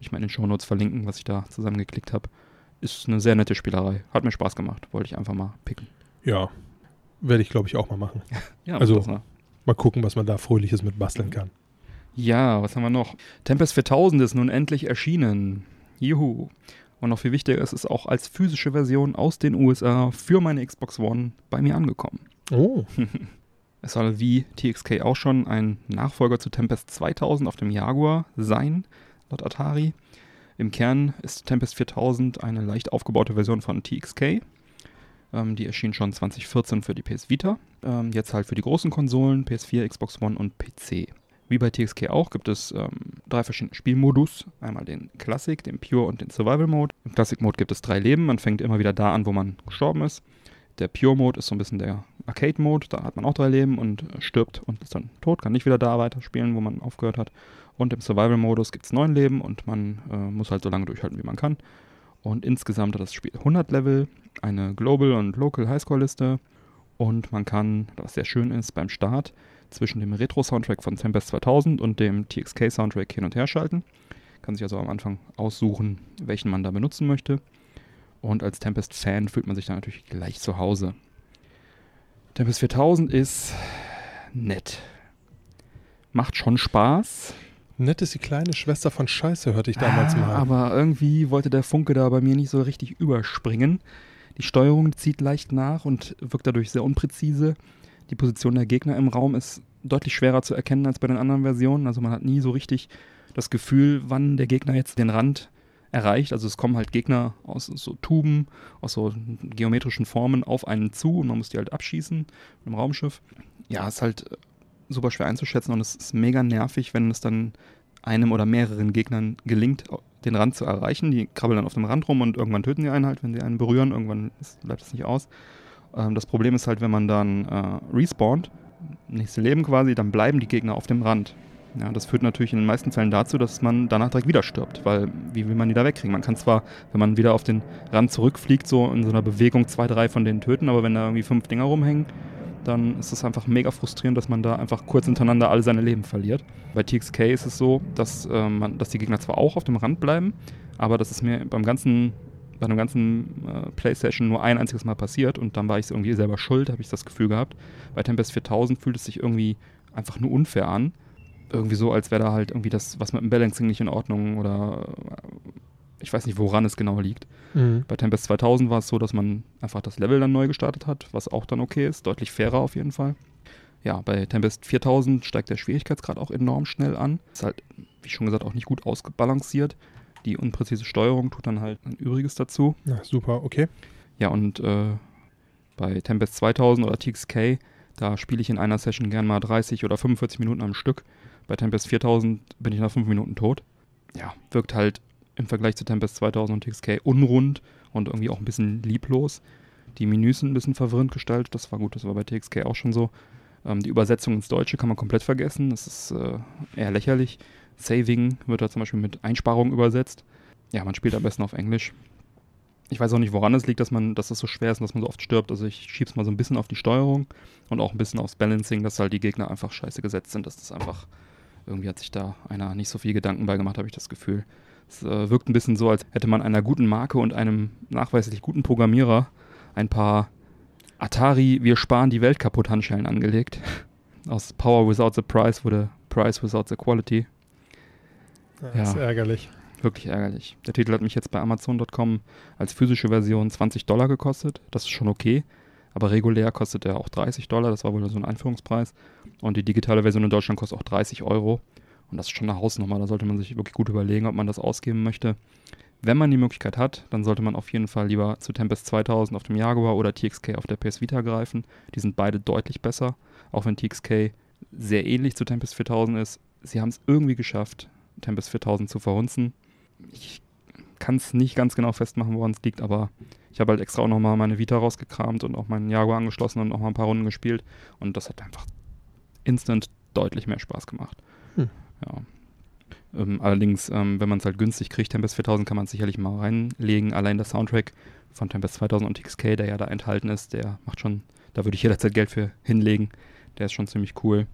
ich mal in den Shownotes verlinken, was ich da zusammengeklickt habe. Ist eine sehr nette Spielerei. Hat mir Spaß gemacht. Wollte ich einfach mal picken. Ja. Werde ich, glaube ich, auch mal machen. Ja, Also- das, ne? Mal gucken, was man da Fröhliches mit basteln kann. Ja, was haben wir noch? Tempest 4000 ist nun endlich erschienen. Juhu. Und noch viel wichtiger ist, es ist auch als physische Version aus den USA für meine Xbox One bei mir angekommen. Oh, Es soll wie TXK auch schon ein Nachfolger zu Tempest 2000 auf dem Jaguar sein, laut Atari. Im Kern ist Tempest 4000 eine leicht aufgebaute Version von TXK. Ähm, die erschien schon 2014 für die PS Vita. Ähm, jetzt halt für die großen Konsolen, PS4, Xbox One und PC. Wie bei TXK auch gibt es ähm, drei verschiedene Spielmodus. Einmal den Classic, den Pure und den Survival Mode. Im Classic Mode gibt es drei Leben. Man fängt immer wieder da an, wo man gestorben ist. Der Pure Mode ist so ein bisschen der Arcade Mode. Da hat man auch drei Leben und äh, stirbt und ist dann tot. Kann nicht wieder da weiterspielen, wo man aufgehört hat. Und im Survival Modus gibt es neun Leben und man äh, muss halt so lange durchhalten, wie man kann. Und insgesamt hat das Spiel 100 Level, eine Global und Local Highscore-Liste. Und man kann, was sehr schön ist, beim Start zwischen dem Retro-Soundtrack von Tempest 2000 und dem TXK-Soundtrack hin und her schalten. Kann sich also am Anfang aussuchen, welchen man da benutzen möchte. Und als Tempest-Fan fühlt man sich dann natürlich gleich zu Hause. Tempest 4000 ist nett. Macht schon Spaß. nett ist die kleine Schwester von Scheiße, hörte ich damals Ah, mal. Aber irgendwie wollte der Funke da bei mir nicht so richtig überspringen. Die Steuerung zieht leicht nach und wirkt dadurch sehr unpräzise. Die Position der Gegner im Raum ist deutlich schwerer zu erkennen als bei den anderen Versionen. Also man hat nie so richtig das Gefühl, wann der Gegner jetzt den Rand erreicht. Also es kommen halt Gegner aus so Tuben, aus so geometrischen Formen auf einen zu und man muss die halt abschießen mit dem Raumschiff. Ja, ist halt äh, super schwer einzuschätzen und es ist mega nervig, wenn es dann einem oder mehreren Gegnern gelingt, den Rand zu erreichen. Die krabbeln dann auf dem Rand rum und irgendwann töten die einen halt, wenn sie einen berühren. Irgendwann ist, bleibt es nicht aus. Ähm, das Problem ist halt, wenn man dann äh, respawnt, nächste Leben quasi, dann bleiben die Gegner auf dem Rand. Ja, das führt natürlich in den meisten Fällen dazu, dass man danach direkt wieder stirbt, weil wie will man die da wegkriegen? Man kann zwar, wenn man wieder auf den Rand zurückfliegt, so in so einer Bewegung zwei, drei von denen töten, aber wenn da irgendwie fünf Dinger rumhängen, dann ist es einfach mega frustrierend, dass man da einfach kurz hintereinander alle seine Leben verliert. Bei TXK ist es so, dass, äh, man, dass die Gegner zwar auch auf dem Rand bleiben, aber das ist mir beim ganzen, bei einem ganzen äh, Playstation nur ein einziges Mal passiert und dann war ich irgendwie selber schuld, habe ich das Gefühl gehabt. Bei Tempest 4000 fühlt es sich irgendwie einfach nur unfair an. Irgendwie so, als wäre da halt irgendwie das, was mit dem Balancing nicht in Ordnung oder äh, ich weiß nicht, woran es genau liegt. Mhm. Bei Tempest 2000 war es so, dass man einfach das Level dann neu gestartet hat, was auch dann okay ist, deutlich fairer auf jeden Fall. Ja, bei Tempest 4000 steigt der Schwierigkeitsgrad auch enorm schnell an. Ist halt, wie schon gesagt, auch nicht gut ausgebalanciert. Die unpräzise Steuerung tut dann halt ein Übriges dazu. Ja, super, okay. Ja, und äh, bei Tempest 2000 oder TXK, da spiele ich in einer Session gern mal 30 oder 45 Minuten am Stück. Bei Tempest 4000 bin ich nach 5 Minuten tot. Ja, wirkt halt im Vergleich zu Tempest 2000 und TXK unrund und irgendwie auch ein bisschen lieblos. Die Menüs sind ein bisschen verwirrend gestaltet, das war gut, das war bei TXK auch schon so. Ähm, die Übersetzung ins Deutsche kann man komplett vergessen, das ist äh, eher lächerlich. Saving wird da zum Beispiel mit Einsparung übersetzt. Ja, man spielt am besten auf Englisch. Ich weiß auch nicht, woran es liegt, dass man, dass das so schwer ist und dass man so oft stirbt. Also ich schieb's mal so ein bisschen auf die Steuerung und auch ein bisschen aufs Balancing, dass halt die Gegner einfach scheiße gesetzt sind, dass das einfach, irgendwie hat sich da einer nicht so viel Gedanken bei gemacht, habe ich das Gefühl. Es äh, wirkt ein bisschen so, als hätte man einer guten Marke und einem nachweislich guten Programmierer ein paar Atari, wir sparen die Welt kaputt Handschellen angelegt. Aus Power without the price wurde Price without the quality. Das Ja. ist ärgerlich. Wirklich ärgerlich. Der Titel hat mich jetzt bei Amazon.com als physische Version 20 Dollar gekostet. Das ist schon okay. Aber regulär kostet er auch 30 Dollar. Das war wohl so ein Einführungspreis. Und die digitale Version in Deutschland kostet auch 30 Euro. Und das ist schon eine Hausnummer. Da sollte man sich wirklich gut überlegen, ob man das ausgeben möchte. Wenn man die Möglichkeit hat, dann sollte man auf jeden Fall lieber zu Tempest 2000 auf dem Jaguar oder TXK auf der PS Vita greifen. Die sind beide deutlich besser, auch wenn TXK sehr ähnlich zu Tempest 4000 ist. Sie haben es irgendwie geschafft, Tempest 4000 zu verhunzen. Ich kann es nicht ganz genau festmachen, woran es liegt, aber ich habe halt extra auch nochmal meine Vita rausgekramt und auch meinen Jaguar angeschlossen und nochmal ein paar Runden gespielt. Und das hat einfach instant deutlich mehr Spaß gemacht. Hm. Ja. Ähm, allerdings, ähm, wenn man es halt günstig kriegt, Tempest 4000 kann man sicherlich mal reinlegen. Allein der Soundtrack von Tempest 2000 und TXK, der ja da enthalten ist, der macht schon, da würde ich jederzeit Geld für hinlegen. Der ist schon ziemlich cool.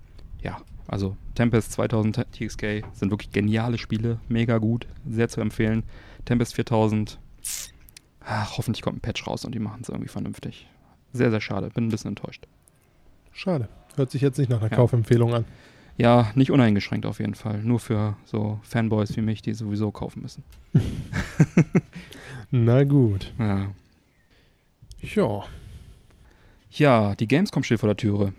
Ja, also Tempest 2000 TXK sind wirklich geniale Spiele, mega gut, sehr zu empfehlen. Tempest 4000, ach, hoffentlich kommt ein Patch raus und die machen es irgendwie vernünftig. Sehr, sehr schade, bin ein bisschen enttäuscht. Schade. Hört sich jetzt nicht nach einer Ja. Kaufempfehlung an. Ja, nicht uneingeschränkt auf jeden Fall. Nur für so Fanboys wie mich, die sowieso kaufen müssen. Na gut. Ja. Ja. Ja, die Gamescom steht vor der Türe.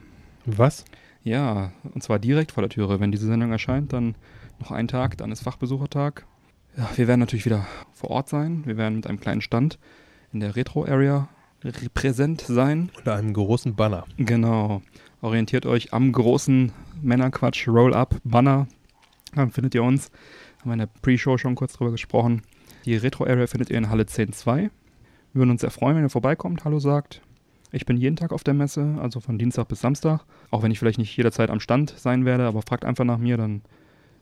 Was? Ja, und zwar direkt vor der Türe. Wenn diese Sendung erscheint, dann noch ein Tag, dann ist Fachbesuchertag. Ja, wir werden natürlich wieder vor Ort sein. Wir werden mit einem kleinen Stand in der Retro-Area präsent sein. Unter einem großen Banner. Genau. Orientiert euch am großen Männerquatsch Roll-Up-Banner. Dann findet ihr uns. Haben wir in der Pre-Show schon kurz drüber gesprochen. Die Retro-Area findet ihr in Halle 10.2. Wir würden uns sehr freuen, wenn ihr vorbeikommt, Hallo sagt. Ich bin jeden Tag auf der Messe, also von Dienstag bis Samstag. Auch wenn ich vielleicht nicht jederzeit am Stand sein werde, aber fragt einfach nach mir, dann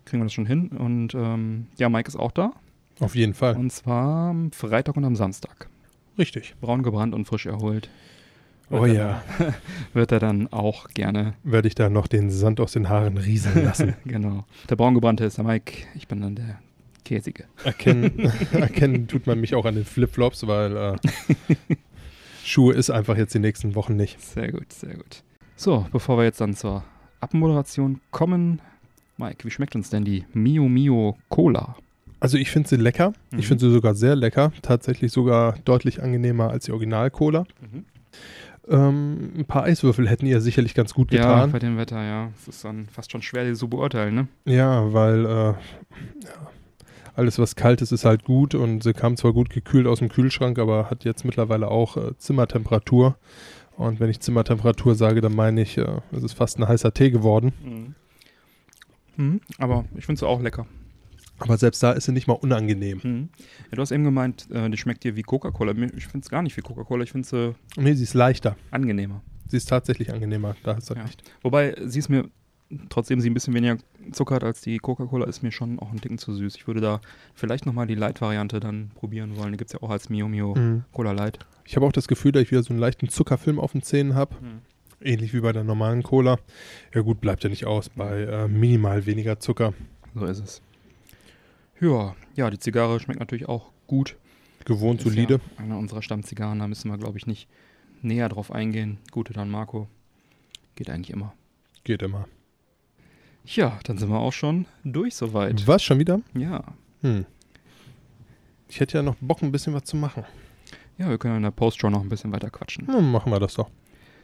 kriegen wir das schon hin. Und ähm, ja, Mike ist auch da. Auf jeden Fall. Und zwar am Freitag und am Samstag. Richtig. Braun gebrannt und frisch erholt. Oh Wird er ja. dann- Wird er dann auch gerne Werde ich da noch den Sand aus den Haaren rieseln lassen. genau. Der braungebrannte ist der Mike, ich bin dann der Käsige. Erkennen, erkennen tut man mich auch an den Flipflops, weil äh, Schuhe ist einfach jetzt die nächsten Wochen nicht. Sehr gut, sehr gut. So, bevor wir jetzt dann zur Abmoderation kommen, Mike, wie schmeckt uns denn die Mio Mio Cola? Also ich finde sie lecker. Mhm. Ich finde sie sogar sehr lecker. Tatsächlich sogar deutlich angenehmer als die Original-Cola. Ähm, ein paar Eiswürfel hätten ihr sicherlich ganz gut Ja, getan. bei dem Wetter, ja. Es ist dann fast schon schwer, die zu beurteilen, ne? Ja, weil äh, ja, alles, was kalt ist, ist halt gut und sie kam zwar gut gekühlt aus dem Kühlschrank, aber hat jetzt mittlerweile auch äh, Zimmertemperatur. Und wenn ich Zimmertemperatur sage, dann meine ich, äh, es ist fast ein heißer Tee geworden. Mhm. Aber ich finde sie auch lecker. Aber selbst da ist sie nicht mal unangenehm. Mhm. Ja, du hast eben gemeint, äh, die schmeckt dir wie Coca-Cola. Ich finde es gar nicht wie Coca-Cola, ich finde sie Nee, sie ist leichter. angenehmer. Sie ist tatsächlich angenehmer. Da hast du Ja. recht. Wobei, sie ist mir, trotzdem sie ein bisschen weniger Zucker hat als die Coca-Cola, ist mir schon auch ein Ticken zu süß. Ich würde da vielleicht nochmal die Light-Variante dann probieren wollen. Die gibt es ja auch als Mio Mio Mhm. Cola Light. Ich habe auch das Gefühl, dass ich wieder so einen leichten Zuckerfilm auf den Zähnen habe. Ähnlich wie bei der normalen Cola. Ja gut, bleibt ja nicht aus. Bei äh, minimal weniger Zucker. So ist es. Ja, ja, die Zigarre schmeckt natürlich auch gut. Gewohnt Ist solide. Ja eine unserer Stammzigarren, da müssen wir, glaube ich, nicht näher drauf eingehen. Gute dann Marco. Geht eigentlich immer. Geht immer. Ja, dann sind wir auch schon durch soweit. Was, schon wieder? Ja. Hm. Ich hätte ja noch Bock, ein bisschen was zu machen. Ja, wir können in der Postshow noch ein bisschen weiter quatschen. Hm, machen wir das doch.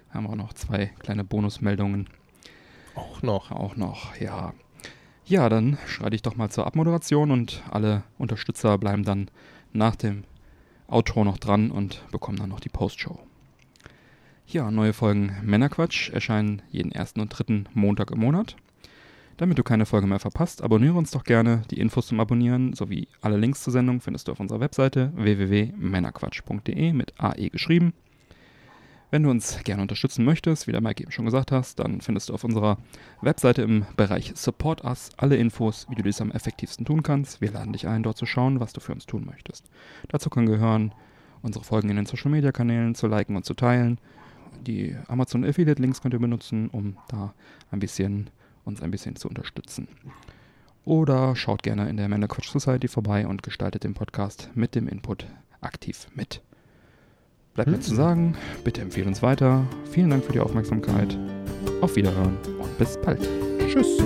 Haben wir auch noch zwei kleine Bonusmeldungen. Auch noch. Auch noch, ja. Ja, dann schreite ich doch mal zur Abmoderation und alle Unterstützer bleiben dann nach dem Outro noch dran und bekommen dann noch die Postshow. Ja, neue Folgen Männerquatsch erscheinen jeden ersten und dritten Montag im Monat. Damit du keine Folge mehr verpasst, abonniere uns doch gerne. Die Infos zum Abonnieren sowie alle Links zur Sendung findest du auf unserer Webseite www.männerquatsch.de mit AE geschrieben. Wenn du uns gerne unterstützen möchtest, wie der Mike eben schon gesagt hast, dann findest du auf unserer Webseite im Bereich Support Us alle Infos, wie du dies am effektivsten tun kannst. Wir laden dich ein, dort zu schauen, was du für uns tun möchtest. Dazu können gehören, unsere Folgen in den Social Media Kanälen zu liken und zu teilen. Die Amazon Affiliate Links könnt ihr benutzen, um da ein bisschen uns ein bisschen zu unterstützen. Oder schaut gerne in der Männer Quatsch Society vorbei und gestaltet den Podcast mit dem Input aktiv mit. Bleibt mir Hm. zu sagen, bitte empfehle uns weiter. Vielen Dank für die Aufmerksamkeit. Auf Wiederhören und bis bald. Tschüss.